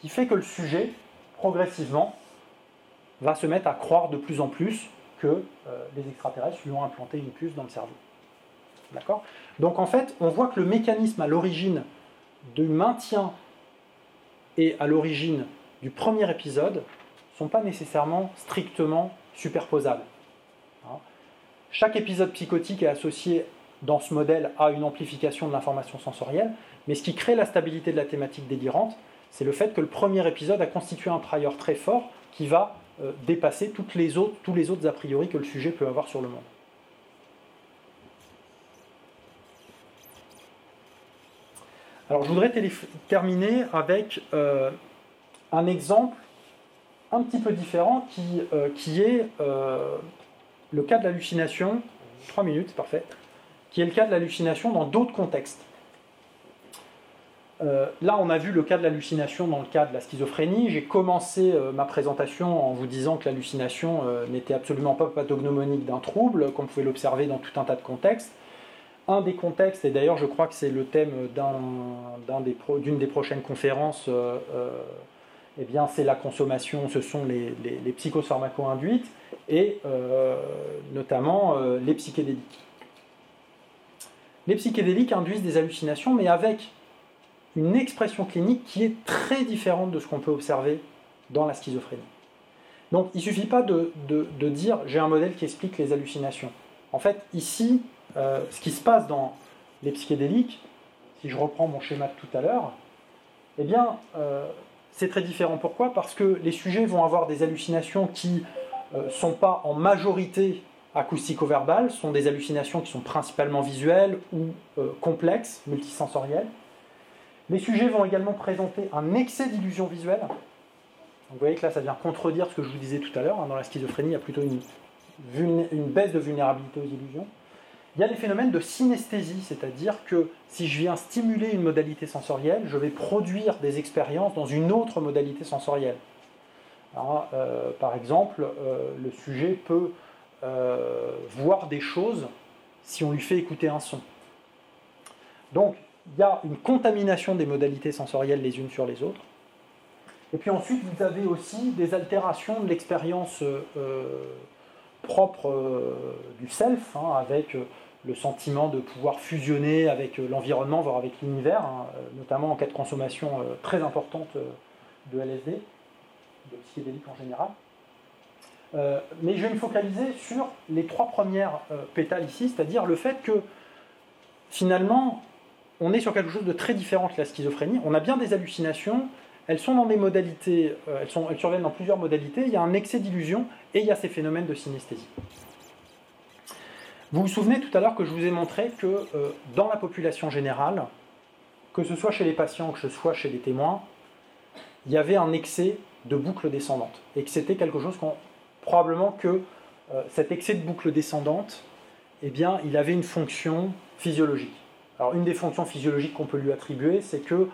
qui fait que le sujet, progressivement, va se mettre à croire de plus en plus que euh, les extraterrestres lui ont implanté une puce dans le cerveau. D'accord? Donc en fait, on voit que le mécanisme à l'origine du maintien et à l'origine du premier épisode sont pas nécessairement strictement superposables. Hein. Chaque épisode psychotique est associé dans ce modèle à une amplification de l'information sensorielle, mais ce qui crée la stabilité de la thématique délirante, c'est le fait que le premier épisode a constitué un prior très fort qui va euh, dépasser toutes les autres, tous les autres a priori que le sujet peut avoir sur le monde. Alors je voudrais terminer avec euh, un exemple un petit peu différent qui, euh, est euh, le cas de l'hallucination, 3 minutes, parfait, qui est le cas de l'hallucination dans d'autres contextes. euh, là, on a vu le cas de l'hallucination dans le cas de la schizophrénie. J'ai commencé ma présentation en vous disant que l'hallucination n'était absolument pas pathognomonique d'un trouble, qu'on pouvait l'observer dans tout un tas de contextes. Un des contextes, et d'ailleurs je crois que c'est le thème d'une des, prochaines conférences, eh bien c'est la consommation, ce sont les, les, les psychopharmaco-induites et notamment les psychédéliques. Les psychédéliques induisent des hallucinations, mais avec une expression clinique qui est très différente de ce qu'on peut observer dans la schizophrénie. Donc il ne suffit pas de, dire j'ai un modèle qui explique les hallucinations. En fait, ici, euh, ce qui se passe dans les psychédéliques, si je reprends mon schéma de tout à l'heure, eh bien, euh, c'est très différent. Pourquoi? Parce que les sujets vont avoir des hallucinations qui ne euh, sont pas en majorité acoustico-verbales, sont des hallucinations qui sont principalement visuelles ou complexes, multisensorielles. Les sujets vont également présenter un excès d'illusion visuelle. vous voyez que là, ça vient contredire ce que je vous disais tout à l'heure. Hein. Dans la schizophrénie, il y a plutôt une, une baisse de vulnérabilité aux illusions. Il y a des phénomènes de synesthésie, c'est-à-dire que si je viens stimuler une modalité sensorielle, je vais produire des expériences dans une autre modalité sensorielle. Euh, par exemple, euh, le sujet peut euh, voir des choses si on lui fait écouter un son. Donc, il y a une contamination des modalités sensorielles les unes sur les autres. Et puis ensuite, vous avez aussi des altérations de l'expérience propre du self, hein, avec le sentiment de pouvoir fusionner avec l'environnement, voire avec l'univers, hein, notamment en cas de consommation très importante de LSD, de psychédéliques en général. mais je vais me focaliser sur les trois premières pétales ici, c'est-à-dire le fait que finalement, on est sur quelque chose de très différent que la schizophrénie. On a bien des hallucinations, elles sont dans des modalités, euh, elles, sont, elles surviennent dans plusieurs modalités, il y a un excès d'illusion et il y a ces phénomènes de synesthésie. Vous vous souvenez tout à l'heure que je vous ai montré que euh, dans la population générale, que ce soit chez les patients, que ce soit chez les témoins, il y avait un excès de boucle descendante et que c'était quelque chose qu'on probablement que euh, cet excès de boucle descendante, eh bien, il avait une fonction physiologique. Alors une des fonctions physiologiques qu'on peut lui attribuer, c'est qu'il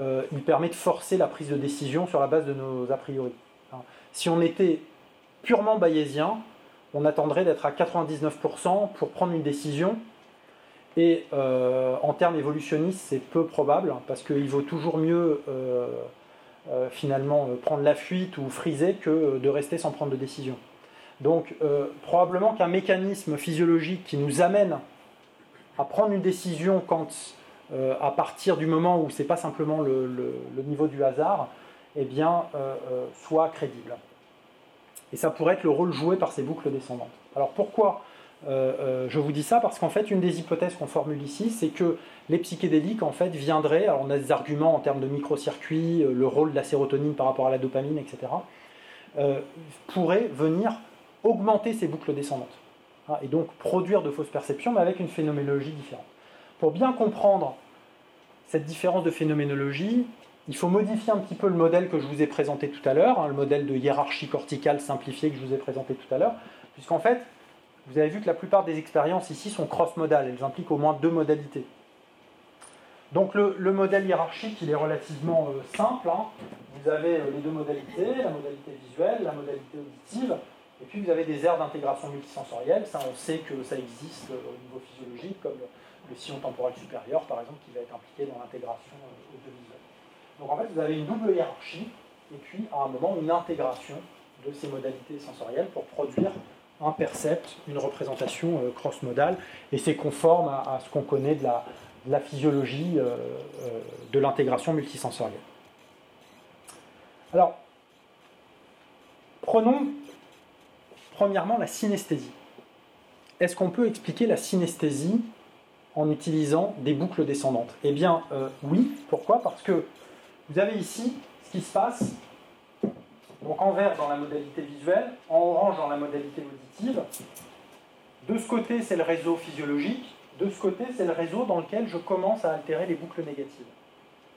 euh, permet de forcer la prise de décision sur la base de nos a priori. Hein. Si on était purement bayésien, on attendrait d'être à 99% pour prendre une décision. Et euh, en termes évolutionnistes, c'est peu probable, parce qu'il vaut toujours mieux euh, finalement prendre la fuite ou friser que de rester sans prendre de décision. Donc probablement qu'un mécanisme physiologique qui nous amène à prendre une décision quand, euh, à partir du moment où ce n'est pas simplement le, niveau du hasard, eh bien, euh, euh, soit crédible. Et ça pourrait être le rôle joué par ces boucles descendantes. Alors pourquoi je vous dis ça? Parce qu'en fait, une des hypothèses qu'on formule ici, c'est que les psychédéliques en fait viendraient, alors on a des arguments en termes de microcircuits, le rôle de la sérotonine par rapport à la dopamine, etc., pourraient venir augmenter ces boucles descendantes. Hein, et donc produire de fausses perceptions, mais avec une phénoménologie différente. Pour bien comprendre cette différence de phénoménologie, il faut modifier un petit peu le modèle que je vous ai présenté tout à l'heure, hein, le modèle de hiérarchie corticale simplifié que je vous ai présenté tout à l'heure, puisqu'en fait, vous avez vu que la plupart des expériences ici sont cross-modales, elles impliquent au moins deux modalités. Donc le, modèle hiérarchique, il est relativement euh, simple. Hein. Vous avez euh, les deux modalités, la modalité visuelle, la modalité auditive, et puis vous avez des aires d'intégration multisensorielle, ça on sait que ça existe euh, au niveau physiologique, comme le sillon temporel supérieur par exemple, qui va être impliqué dans l'intégration audiovisuelle. Donc en fait vous avez une double hiérarchie, et puis à un moment une intégration de ces modalités sensorielles pour produire un percept, une représentation euh, cross-modale, et c'est conforme à, ce qu'on connaît de la, physiologie de l'intégration multisensorielle. Alors, prenons Premièrement, la synesthésie. Est-ce qu'on peut expliquer la synesthésie en utilisant des boucles descendantes? Eh bien, euh, oui. Pourquoi? Parce que vous avez ici ce qui se passe. Donc en vert dans la modalité visuelle, en orange dans la modalité auditive. De ce côté, c'est le réseau physiologique. De ce côté, c'est le réseau dans lequel je commence à altérer les boucles négatives,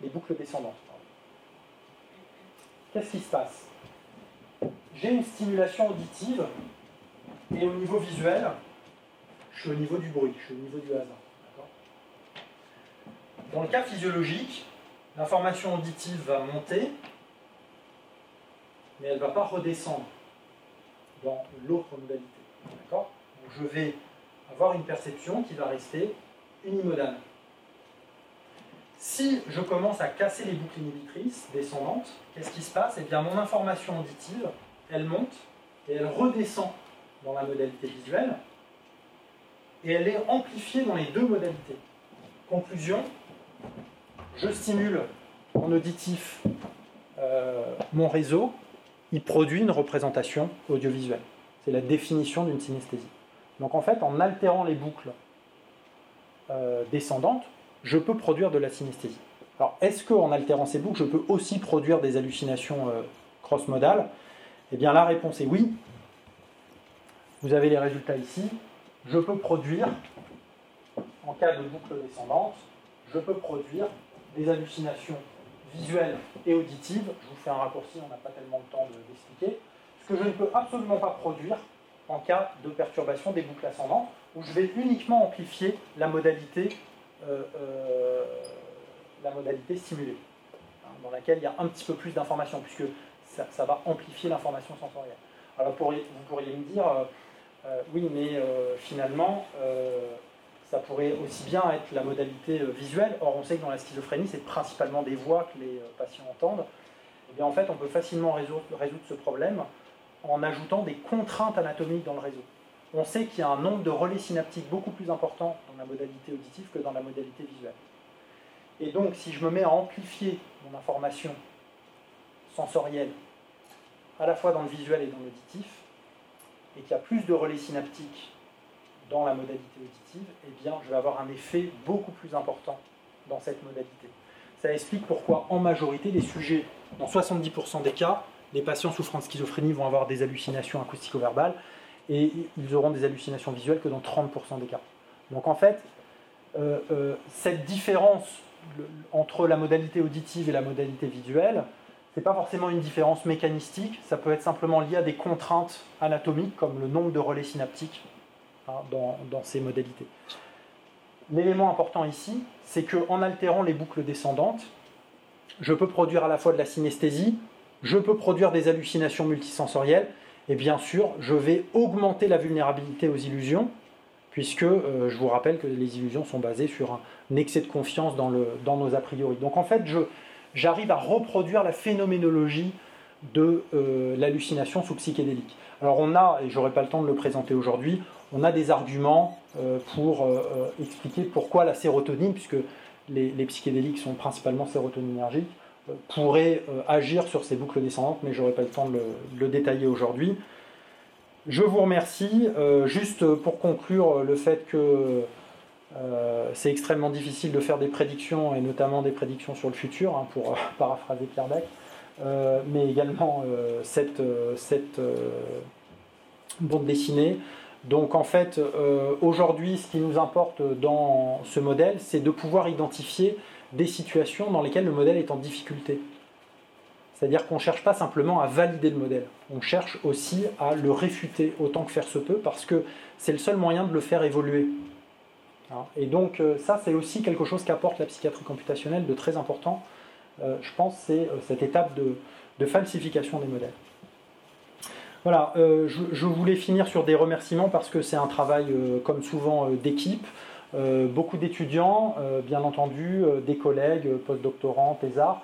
les boucles descendantes. Qu'est-ce qui se passe? J'ai une stimulation auditive et au niveau visuel, je suis au niveau du bruit, je suis au niveau du hasard. Dans le cas physiologique, L'information auditive va monter, mais elle ne va pas redescendre dans l'autre modalité. D'accord? Donc je vais avoir une perception qui va rester unimodale. Si je commence à casser les boucles inhibitrices descendantes, qu'est-ce qui se passe? Eh bien, mon information auditive, elle monte et elle redescend dans la modalité visuelle et elle est amplifiée dans les deux modalités. Conclusion, je stimule mon auditif, euh, mon réseau, il produit une représentation audiovisuelle. C'est la définition d'une synesthésie. Donc en fait, en altérant les boucles euh, descendantes, je peux produire de la synesthésie. Alors, est-ce qu'en altérant ces boucles, je peux aussi produire des hallucinations euh, cross-modales? Eh bien, la réponse est oui. Vous avez les résultats ici. Je peux produire, en cas de boucle descendante, je peux produire des hallucinations visuelles et auditives. Je vous fais un raccourci, on n'a pas tellement le temps d'expliquer. Ce que je ne peux absolument pas produire en cas de perturbation des boucles ascendantes, où je vais uniquement amplifier la modalité euh, euh, la modalité stimulée, hein, dans laquelle il y a un petit peu plus d'informations, puisque ça, va amplifier l'information sensorielle. Alors vous pourriez me dire, euh, oui, mais finalement, ça pourrait aussi bien être la modalité visuelle. Or, on sait que dans la schizophrénie, c'est principalement des voix que les patients entendent. Et eh bien, en fait, on peut facilement résoudre, résoudre ce problème en ajoutant des contraintes anatomiques dans le réseau on sait qu'il y a un nombre de relais synaptiques beaucoup plus important dans la modalité auditive que dans la modalité visuelle. Et donc, si je me mets à amplifier mon information sensorielle, à la fois dans le visuel et dans l'auditif, et qu'il y a plus de relais synaptiques dans la modalité auditive, eh bien, je vais avoir un effet beaucoup plus important dans cette modalité. Ça explique pourquoi, en majorité, les sujets, dans 70% des cas, les patients souffrant de schizophrénie vont avoir des hallucinations acoustico-verbales, et ils auront des hallucinations visuelles que dans 30% des cas. Donc en fait, euh, euh, cette différence entre la modalité auditive et la modalité visuelle, ce n'est pas forcément une différence mécanistique, ça peut être simplement lié à des contraintes anatomiques comme le nombre de relais synaptiques dans, dans, ces modalités. L'élément important ici, c'est qu'en altérant les boucles descendantes, je peux produire à la fois de la synesthésie, je peux produire des hallucinations multisensorielles, et bien sûr, je vais augmenter la vulnérabilité aux illusions, puisque euh, je vous rappelle que les illusions sont basées sur un excès de confiance dans nos a priori. Donc en fait, j'arrive à reproduire la phénoménologie de euh, l'hallucination sous psychédélique. Alors on a, et j'aurai pas le temps de le présenter aujourd'hui, on a des arguments euh, pour expliquer pourquoi la sérotonine, puisque les, psychédéliques sont principalement sérotoninergiques, pourrait euh, agir sur ces boucles descendantes, mais je n'aurai pas le temps de le, détailler aujourd'hui. Je vous remercie. Euh, juste pour conclure, le fait que euh, c'est extrêmement difficile de faire des prédictions, et notamment des prédictions sur le futur, hein, pour paraphraser Pierre Beck, mais également cette bande dessinée. Donc en fait, aujourd'hui, ce qui nous importe dans ce modèle, c'est de pouvoir identifier des situations dans lesquelles le modèle est en difficulté. C'est-à-dire qu'on ne cherche pas simplement à valider le modèle, on cherche aussi à le réfuter autant que faire se peut, parce que c'est le seul moyen de le faire évoluer. Et donc euh, ça, c'est aussi quelque chose qu'apporte la psychiatrie computationnelle de très important, euh, je pense, c'est euh, cette étape de, falsification des modèles. Voilà, je, voulais finir sur des remerciements parce que c'est un travail, comme souvent, d'équipe. Euh, beaucoup d'étudiants, euh, bien entendu, euh, des collègues, postdoctorants, thésards.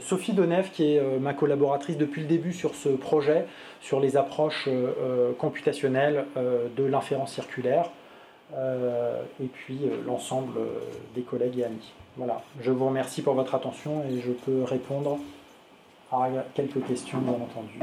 Sophie Denève, qui est ma collaboratrice depuis le début sur ce projet, sur les approches computationnelles de l'inférence circulaire, et puis l'ensemble des collègues et amis. Voilà, je vous remercie pour votre attention et je peux répondre à quelques questions, bien entendu.